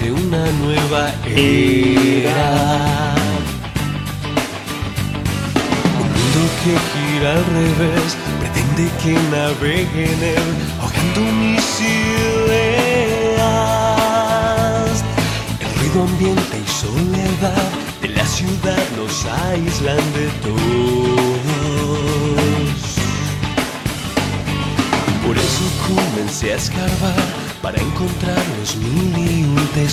[SPEAKER 6] de una nueva era. Un mundo que gira al revés, pretende que navegue en él, ahogando mis ideas. El ruido ambiente y soledad de la ciudad nos aíslan de todos. Por eso comencé a escarbar para encontrar los un El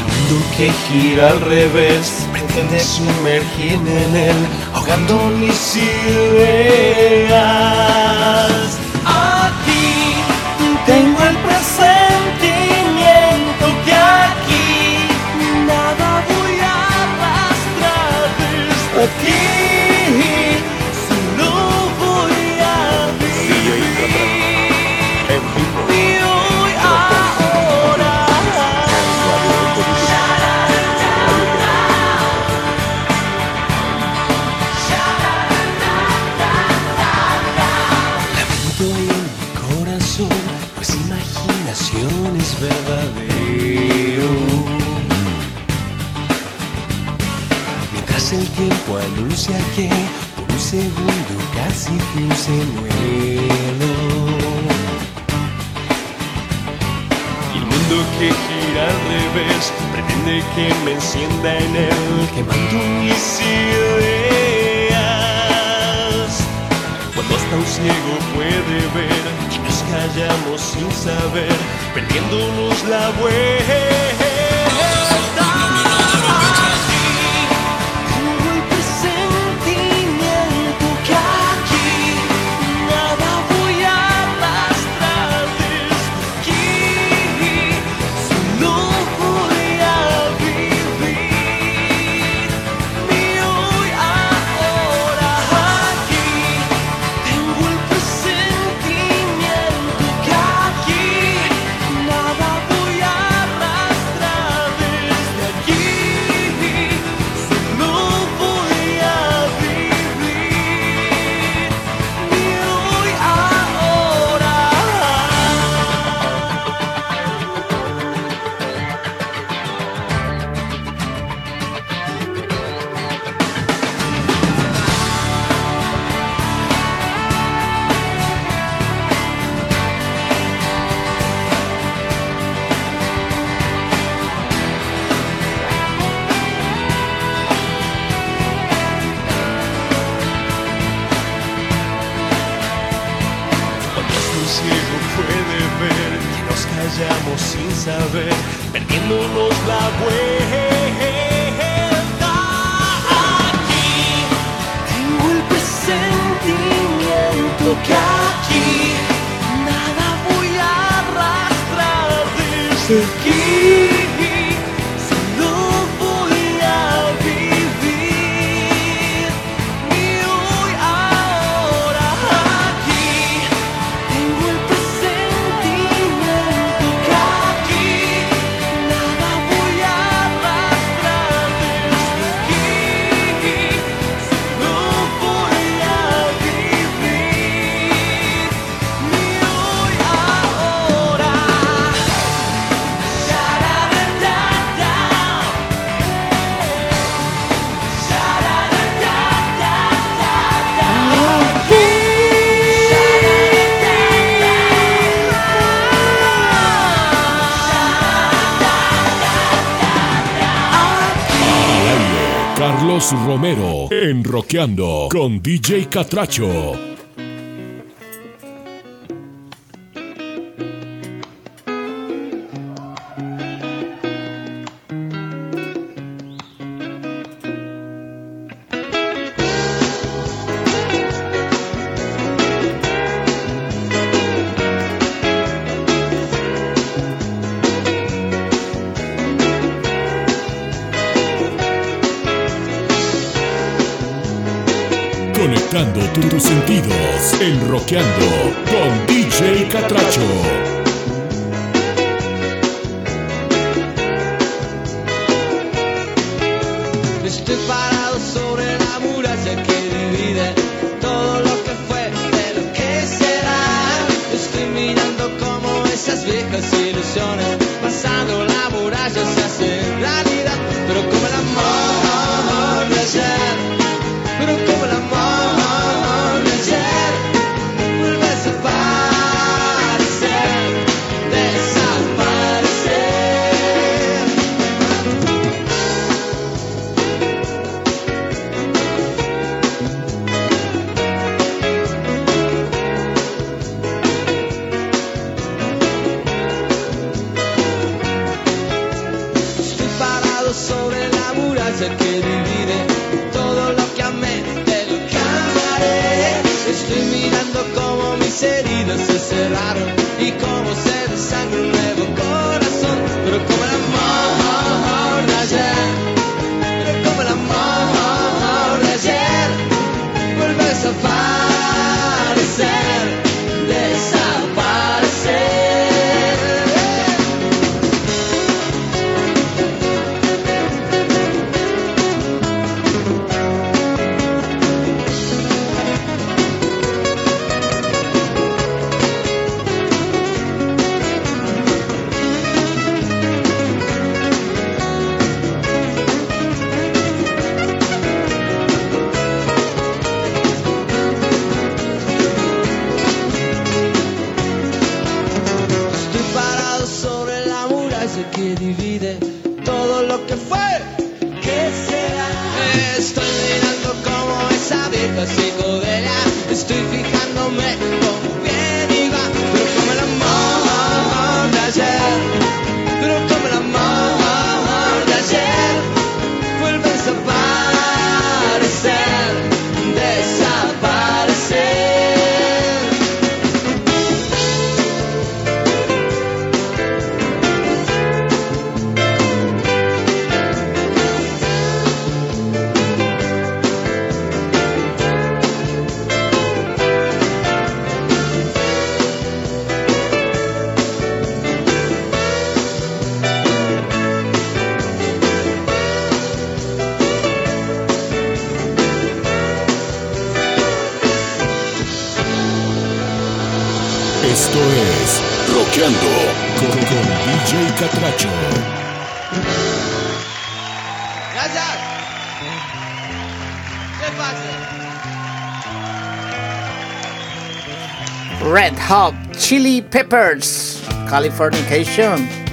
[SPEAKER 6] mundo que gira al revés pretende sumergirme en él, ahogando mis ideas. Fui un señuelo. Y el mundo que gira al revés pretende que me encienda en él, quemando mis ideas. Cuando hasta un ciego puede ver y nos callamos sin saber, perdiéndonos la vuelta.
[SPEAKER 1] Roqueando con DJ Catracho. Catracho.
[SPEAKER 12] Gracias. ¿Qué pasa?
[SPEAKER 5] Red Hot Chili Peppers, Californication.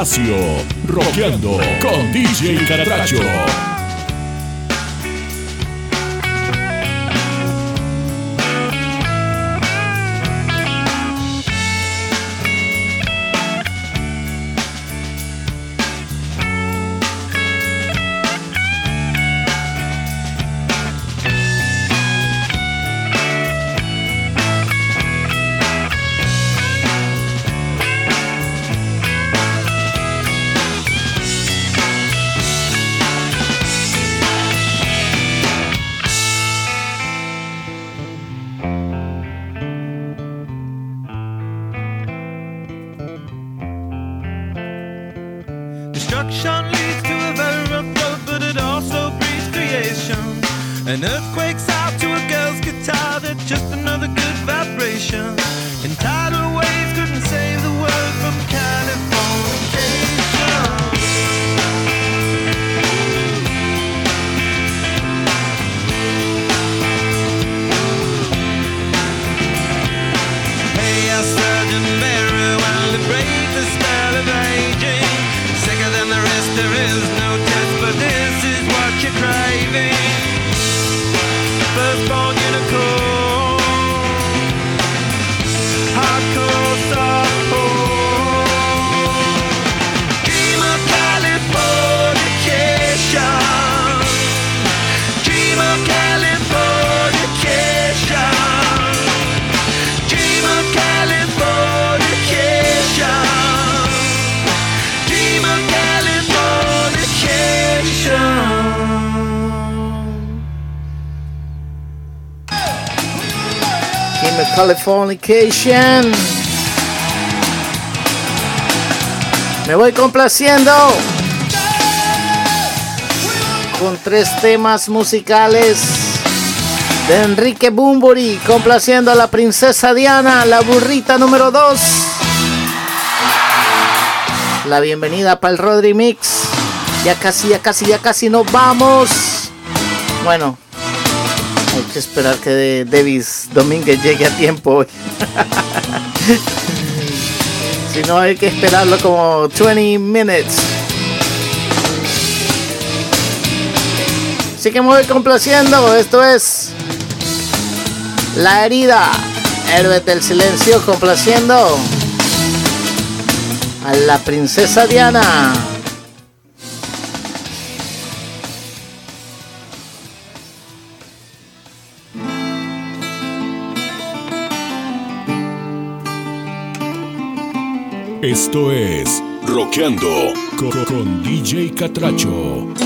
[SPEAKER 5] Espacio. Rockeando con DJ Catracho.
[SPEAKER 13] Californication.
[SPEAKER 3] Me voy complaciendo con tres temas musicales de Enrique Bumburi, complaciendo a la princesa Diana, la burrita número 2. La bienvenida para el Rodri Mix. Ya casi, ya casi, ya casi nos vamos. Bueno, hay que esperar que Davis Domínguez llegue a tiempo hoy. si no, hay que esperarlo como 20 minutes. Así que me voy complaciendo. Esto es La herida. Héroe del silencio complaciendo a la princesa Diana.
[SPEAKER 5] Esto es Rockeando con, con DJ Catracho.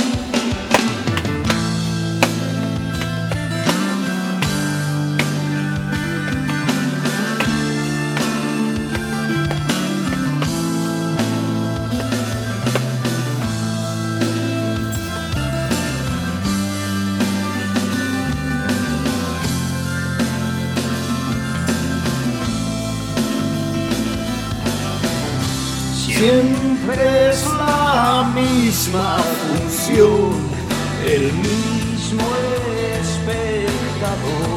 [SPEAKER 14] Misma función, el mismo espectador,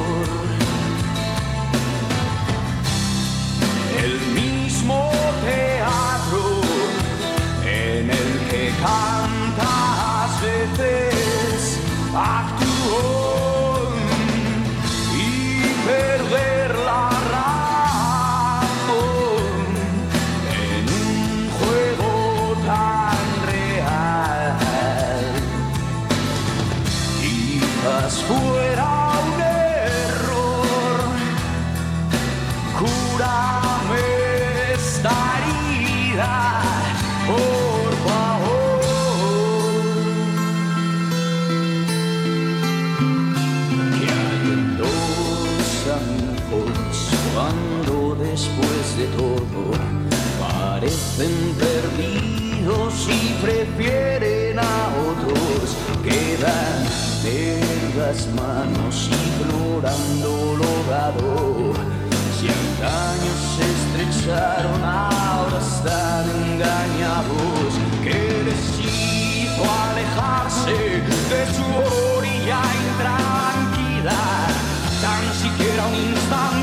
[SPEAKER 14] las manos implorando lo dado. Si antaños se estrecharon ahora están engañados. Que hizo alejarse de su orilla intranquila. Tan siquiera un instante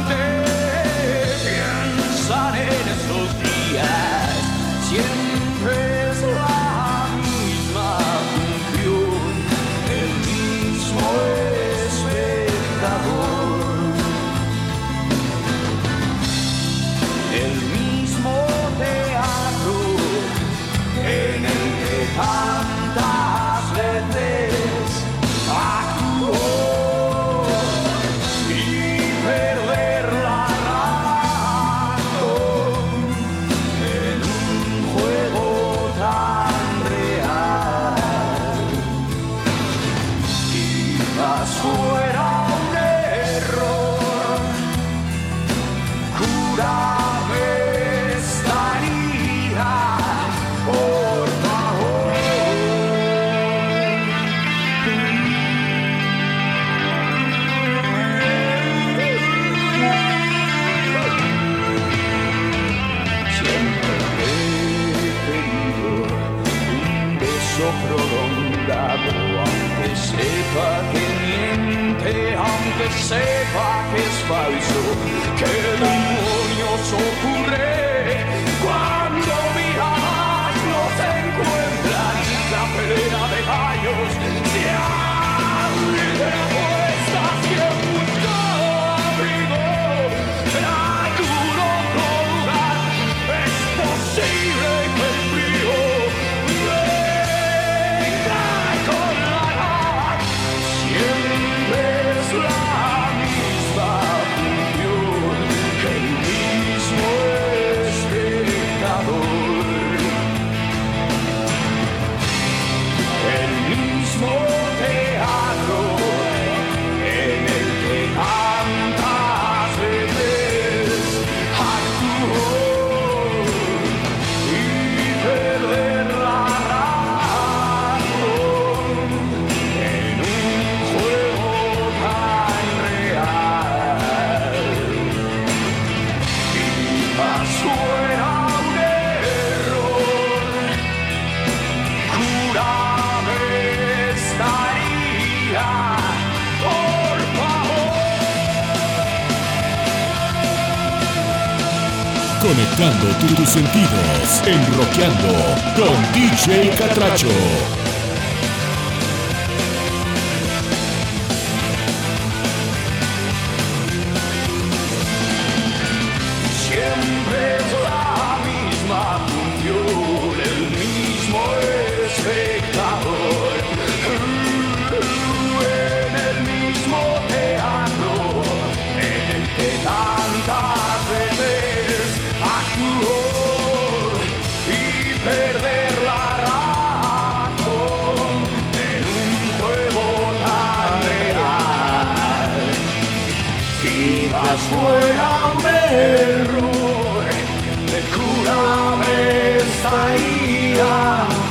[SPEAKER 1] Conectando tus sentidos, enroqueando con DJ Catracho.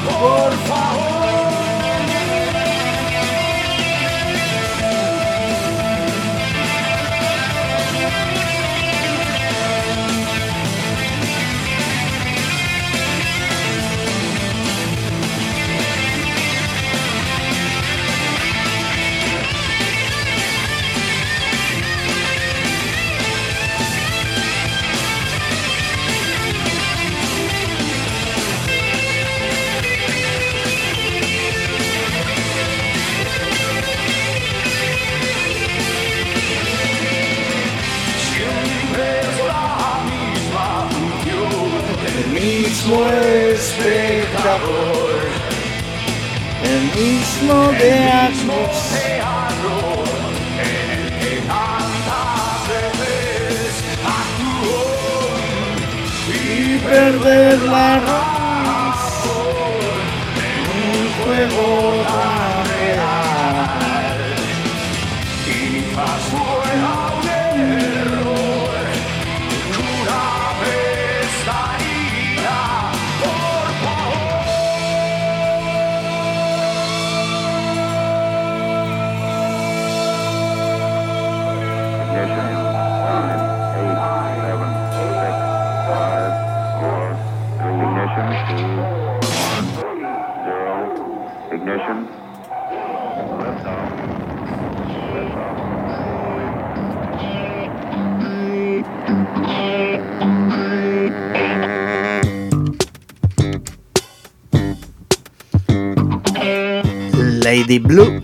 [SPEAKER 14] por mismo
[SPEAKER 3] teatro
[SPEAKER 14] en el que tantas veces actuó y
[SPEAKER 3] perder la razón
[SPEAKER 14] en un juego
[SPEAKER 3] des
[SPEAKER 5] bleus.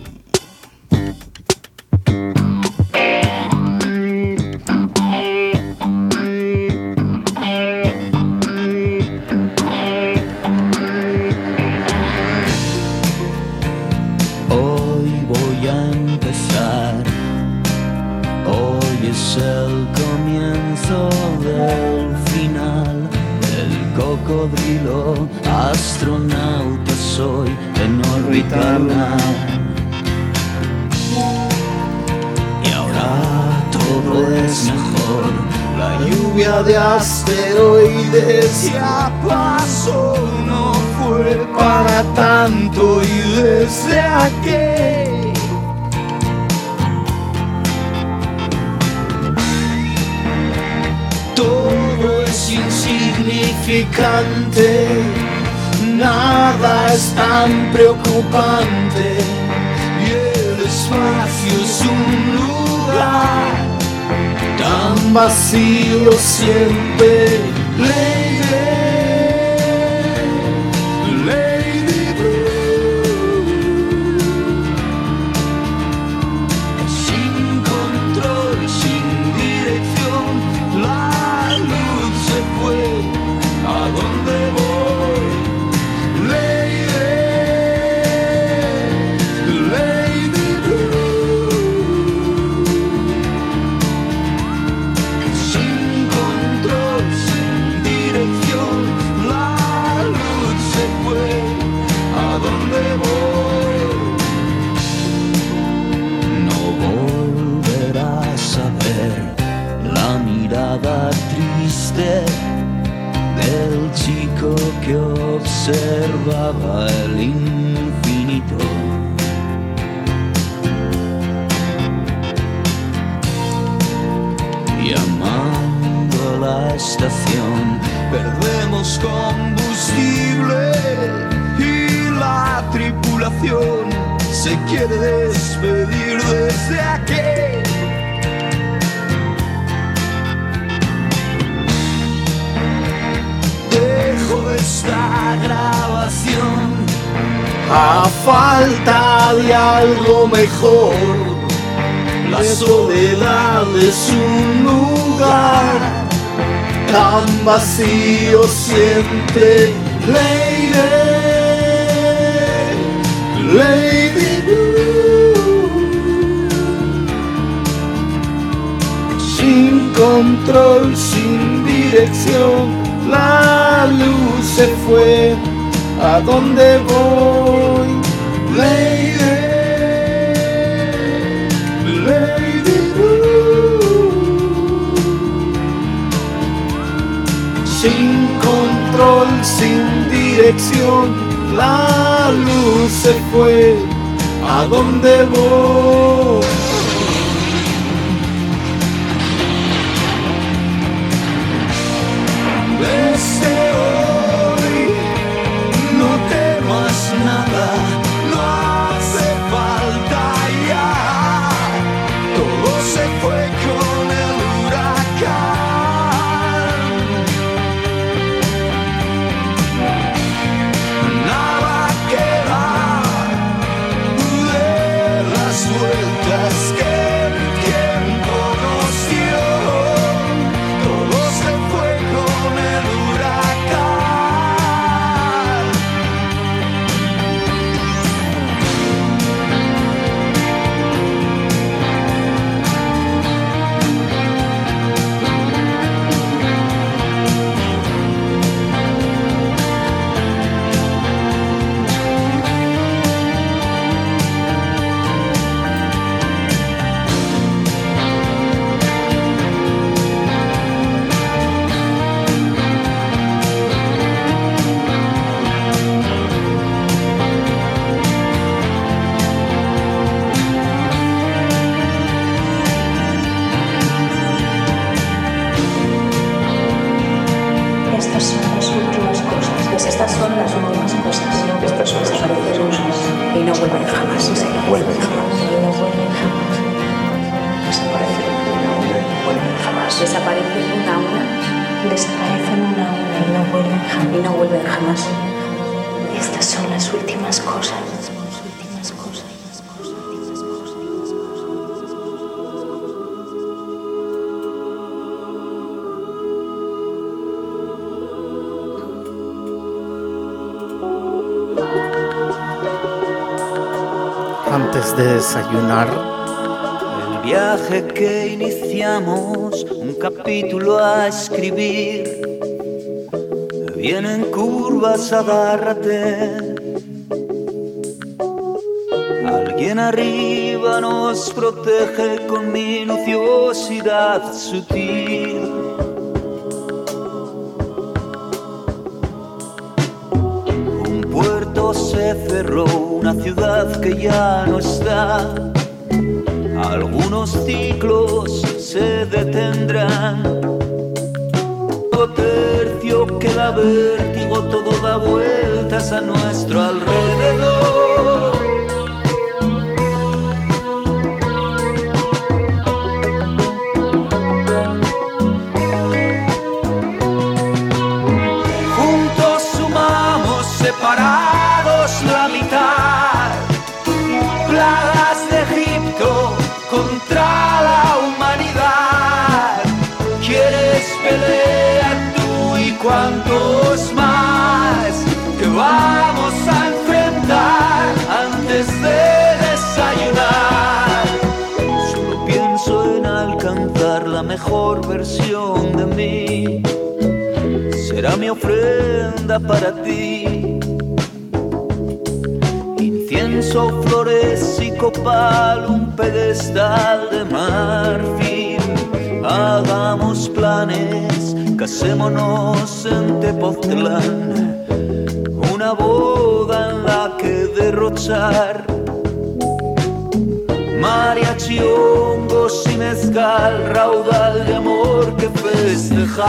[SPEAKER 5] curvas, agárrate. Alguien arriba nos protege con minuciosidad sutil. Un puerto se cerró, una ciudad que ya no está. Algunos ciclos se detendrán. Otro tercio que la ver todo da vueltas a nuestro alrededor. para ti. Incienso, flores y copal, un pedestal de marfil. Hagamos planes, casémonos en Tepoztlán. Una boda en la que derrochar mariachi, hongos y mezcal, raudal de amor que festejar.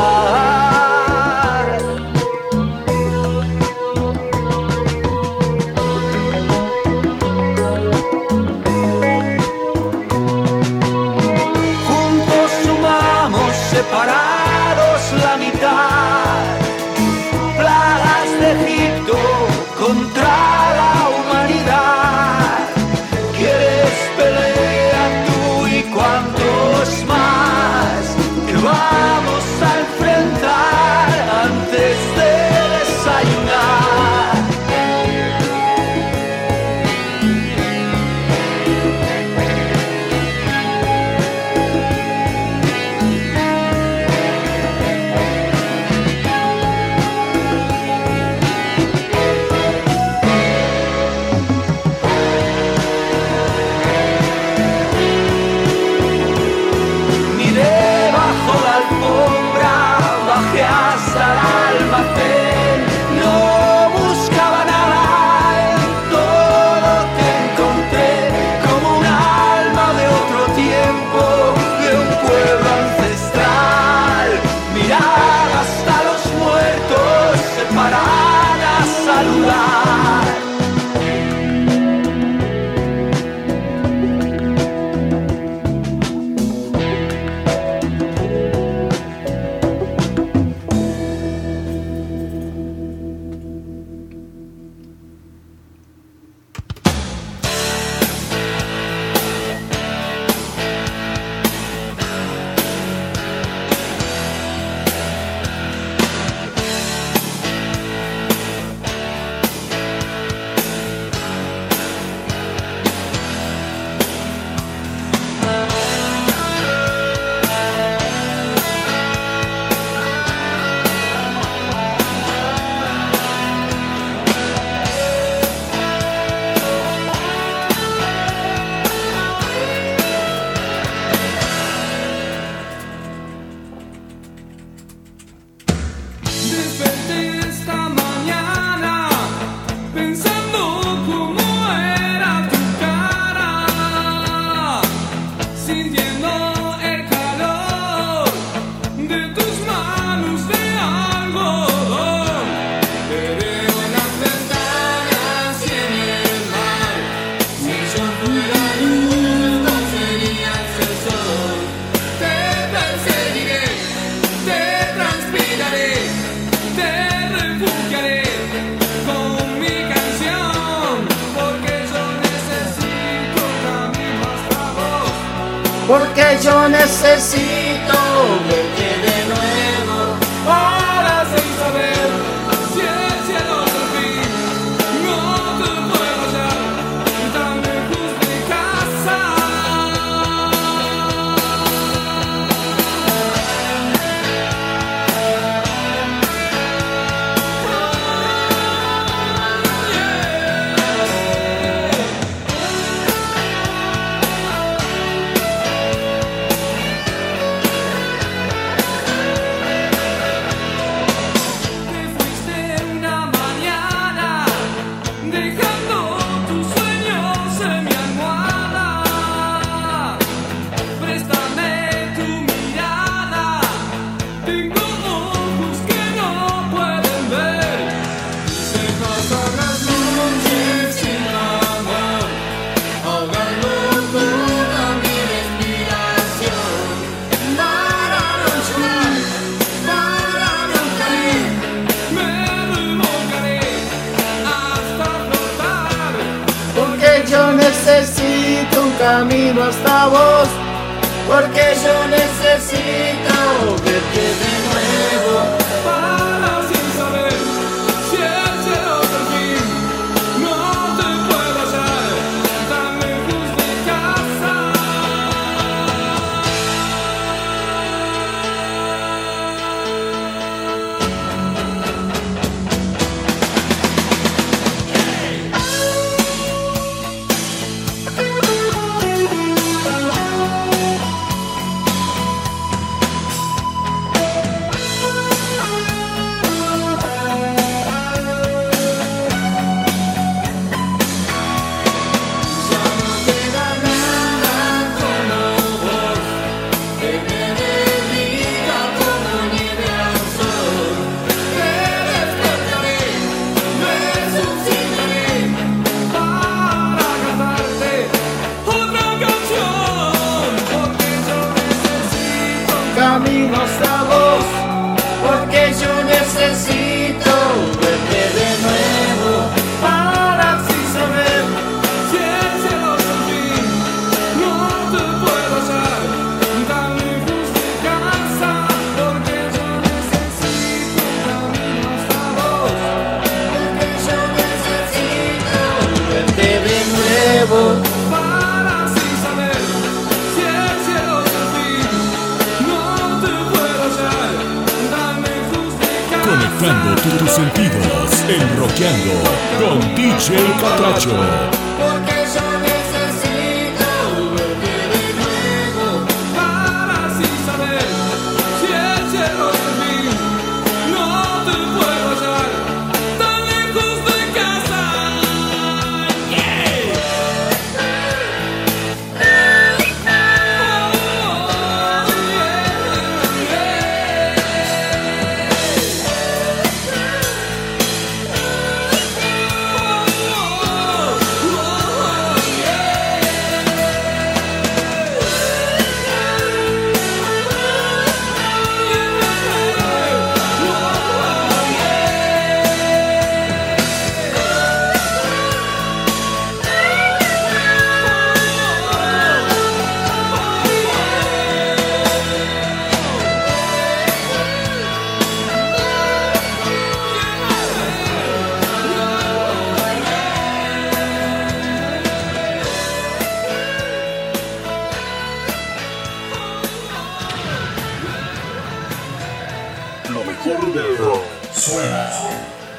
[SPEAKER 1] Suena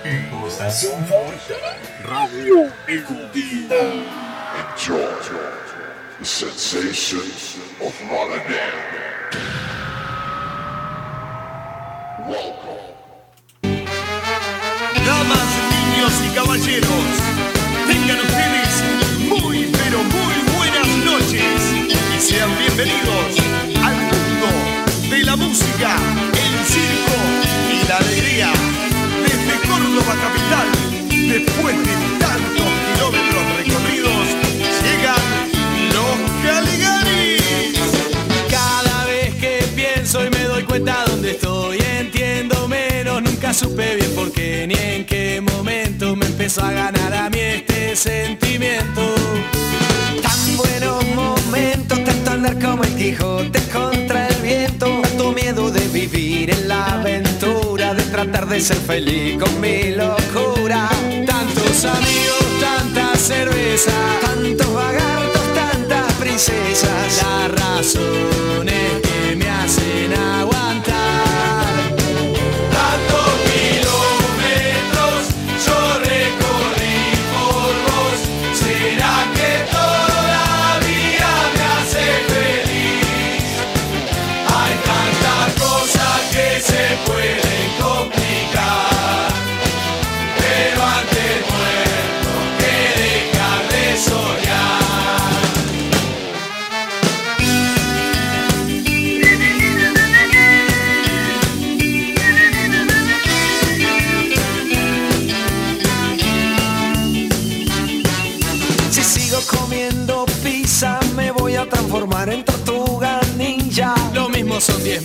[SPEAKER 1] en tu estación favorita. Radio Ecutita.
[SPEAKER 15] Enjoy the sensations of Rotterdam. Welcome.
[SPEAKER 16] Damas, niños y caballeros, tengan ustedes muy pero muy buenas noches y sean bienvenidos al mundo de la música, capital, después de tantos kilómetros recorridos, llegan los Caligaris.
[SPEAKER 17] Cada vez que pienso y me doy cuenta dónde estoy, entiendo menos, nunca supe bien por qué ni en qué momento me empezó a ganar a mí este sentimiento.
[SPEAKER 18] Tan buenos momentos, tanto andar como el Quijote contra tratar de ser feliz con mi locura.
[SPEAKER 17] Tantos amigos, tanta cerveza,
[SPEAKER 18] Tantos vagartos, tantas princesas,
[SPEAKER 17] las razones que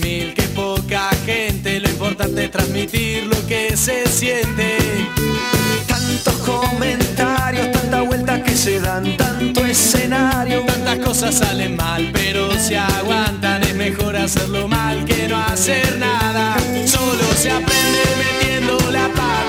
[SPEAKER 17] 10.000, que poca gente, lo importante es transmitir lo que se siente.
[SPEAKER 18] Tantos comentarios, tanta vuelta que
[SPEAKER 19] se dan, tanto escenario.
[SPEAKER 5] Tantas cosas salen mal, pero se aguantan, es mejor hacerlo mal que no hacer nada. Solo se aprende metiendo la pata.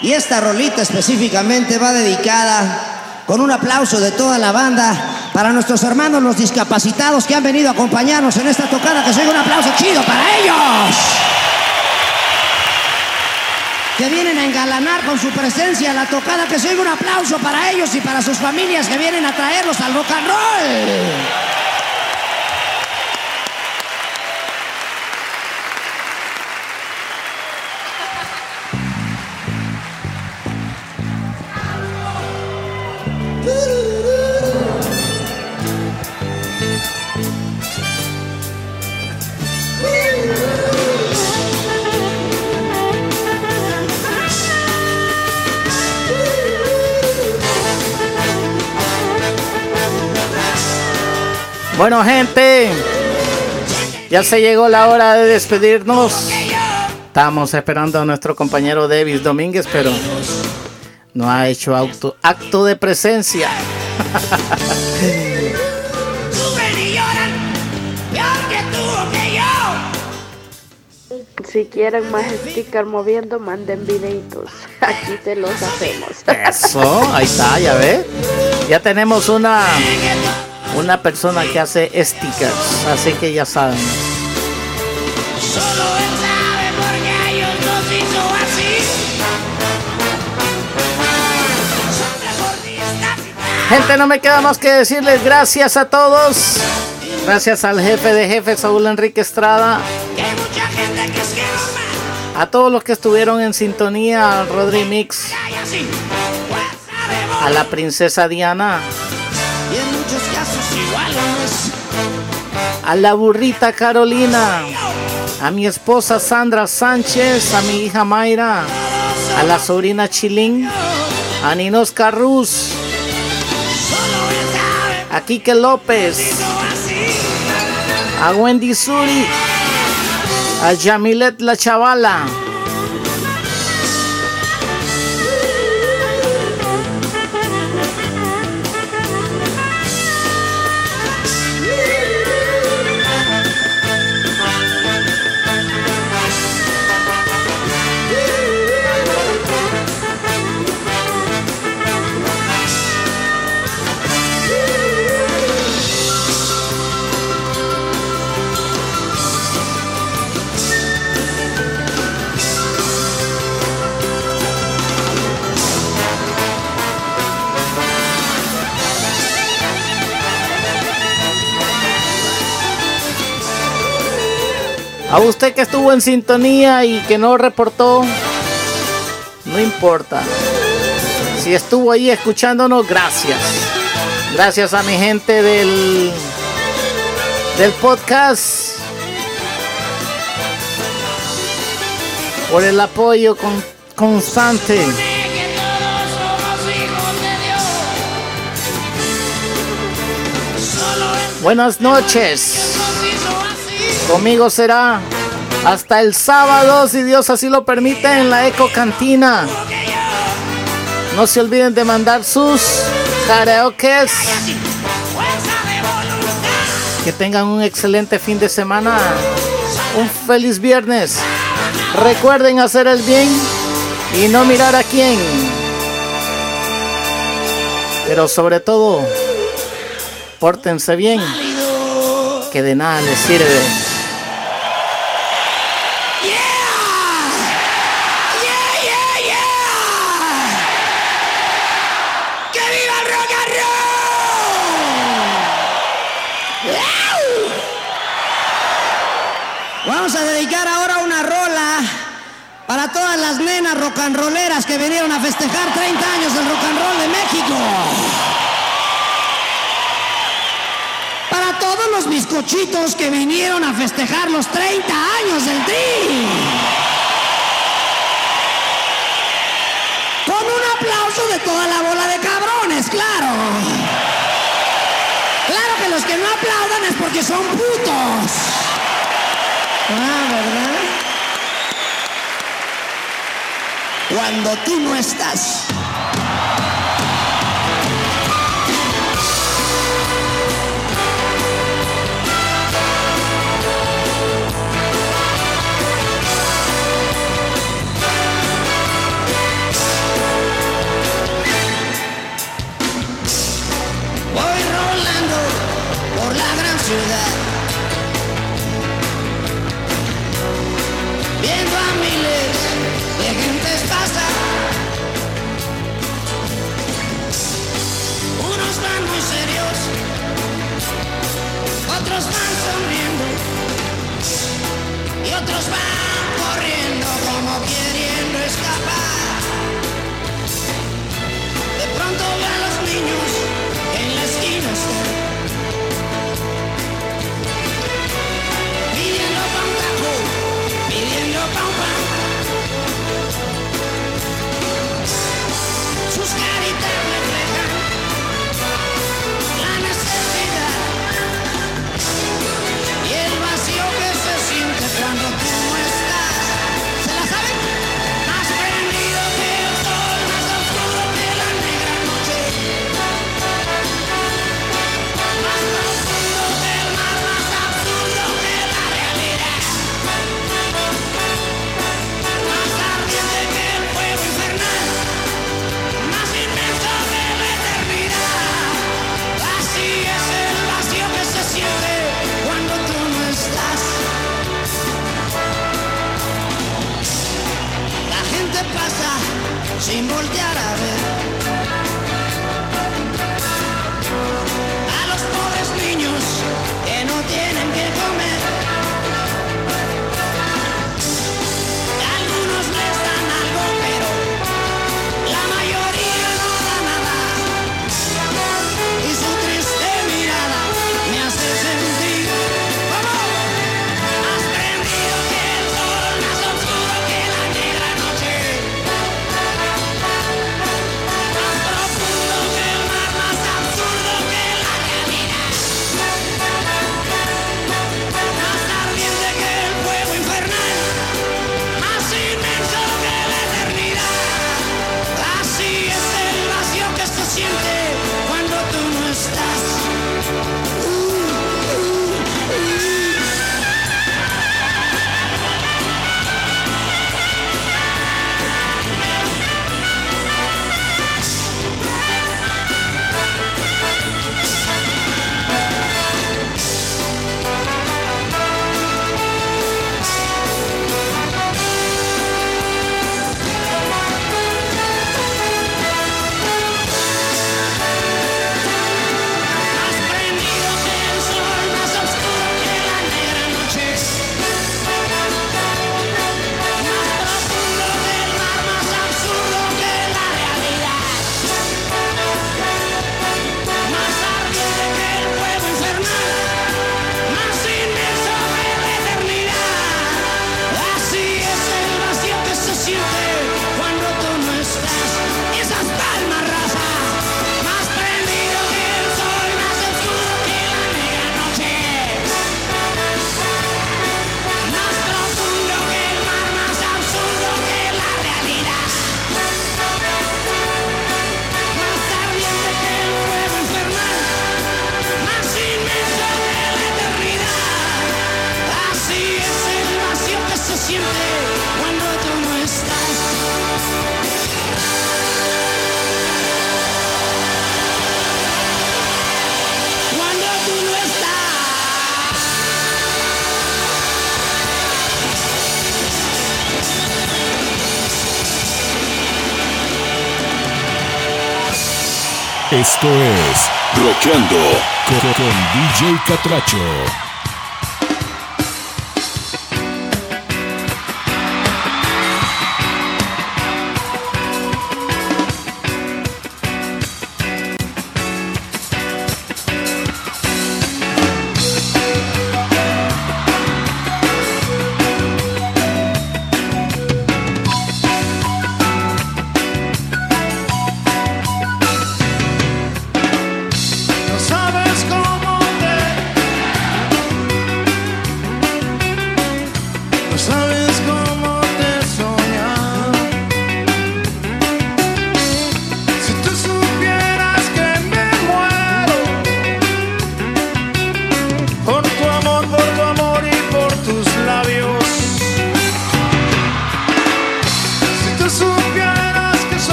[SPEAKER 20] Y
[SPEAKER 2] esta rolita específicamente va dedicada con un aplauso de toda la banda para nuestros hermanos los discapacitados que han venido a acompañarnos en esta tocada. Que se oiga un aplauso chido para ellos. Que vienen a engalanar con su presencia la tocada. Que se oiga un aplauso para ellos y para sus familias que vienen a traerlos al rock.
[SPEAKER 3] Bueno, gente, ya se llegó la hora de despedirnos. Estamos esperando a nuestro compañero Davis Domínguez, pero no ha hecho auto- acto de presencia.
[SPEAKER 21] Si quieren más sticker moviendo, manden videitos. Aquí te los hacemos.
[SPEAKER 3] Eso, ahí está, ya ve. Ya tenemos una una persona que hace stickers, así que ya saben.
[SPEAKER 22] Solo él sabe por qué a ellos los hizo así.
[SPEAKER 3] Gente, no me queda más que decirles gracias a todos. Gracias al jefe de jefes, Saúl Enrique Estrada. A todos los que estuvieron en sintonía, al Rodri Mix. A la princesa Diana. A la burrita Carolina. A mi esposa Sandra Sánchez. A mi hija Mayra. A la sobrina Chilín. A Ninos Carruz. A Quique López. A Wendy Suri. A Yamilet la chavala. A usted que estuvo en sintonía y que no reportó, no importa. Si estuvo ahí escuchándonos, gracias. Gracias a mi gente del, del podcast por el apoyo con- constante. Buenas noches. Conmigo será hasta el sábado, si Dios así lo permite, en la Eco Cantina. No se olviden de mandar sus karaokes. Que tengan un excelente fin de semana. Un feliz viernes. Recuerden hacer el bien y no mirar a quién. Pero sobre todo, pórtense bien. Que de nada les sirve.
[SPEAKER 5] Rock and
[SPEAKER 2] rolleras que vinieron a festejar 30 años del rock and roll de México. Para todos los bizcochitos que vinieron a festejar los 30 años del Tri. Con un aplauso de toda la bola de cabrones, claro. Claro que los que no aplaudan es porque son putos. Ah, ¿verdad? Cuando tú no estás.
[SPEAKER 23] Esto es Roqueando con DJ Catracho.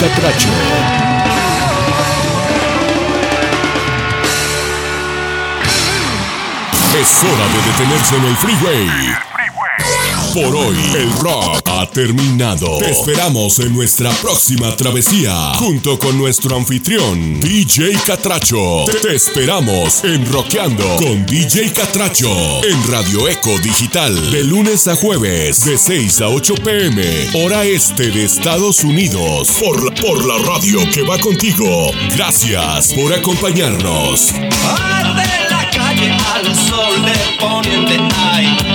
[SPEAKER 23] Catracho. Es hora de detenerse en el freeway.
[SPEAKER 1] Por hoy, el rock terminado. Te esperamos en nuestra próxima travesía, junto con nuestro anfitrión, DJ Catracho. Te, esperamos en Rockeando con DJ Catracho, en Radio Eco Digital, de lunes a jueves, de 6 a 8 pm, hora este de Estados Unidos, por la, por la radio que va contigo. Gracias por acompañarnos.
[SPEAKER 18] Arde la calle al sol de poniente hay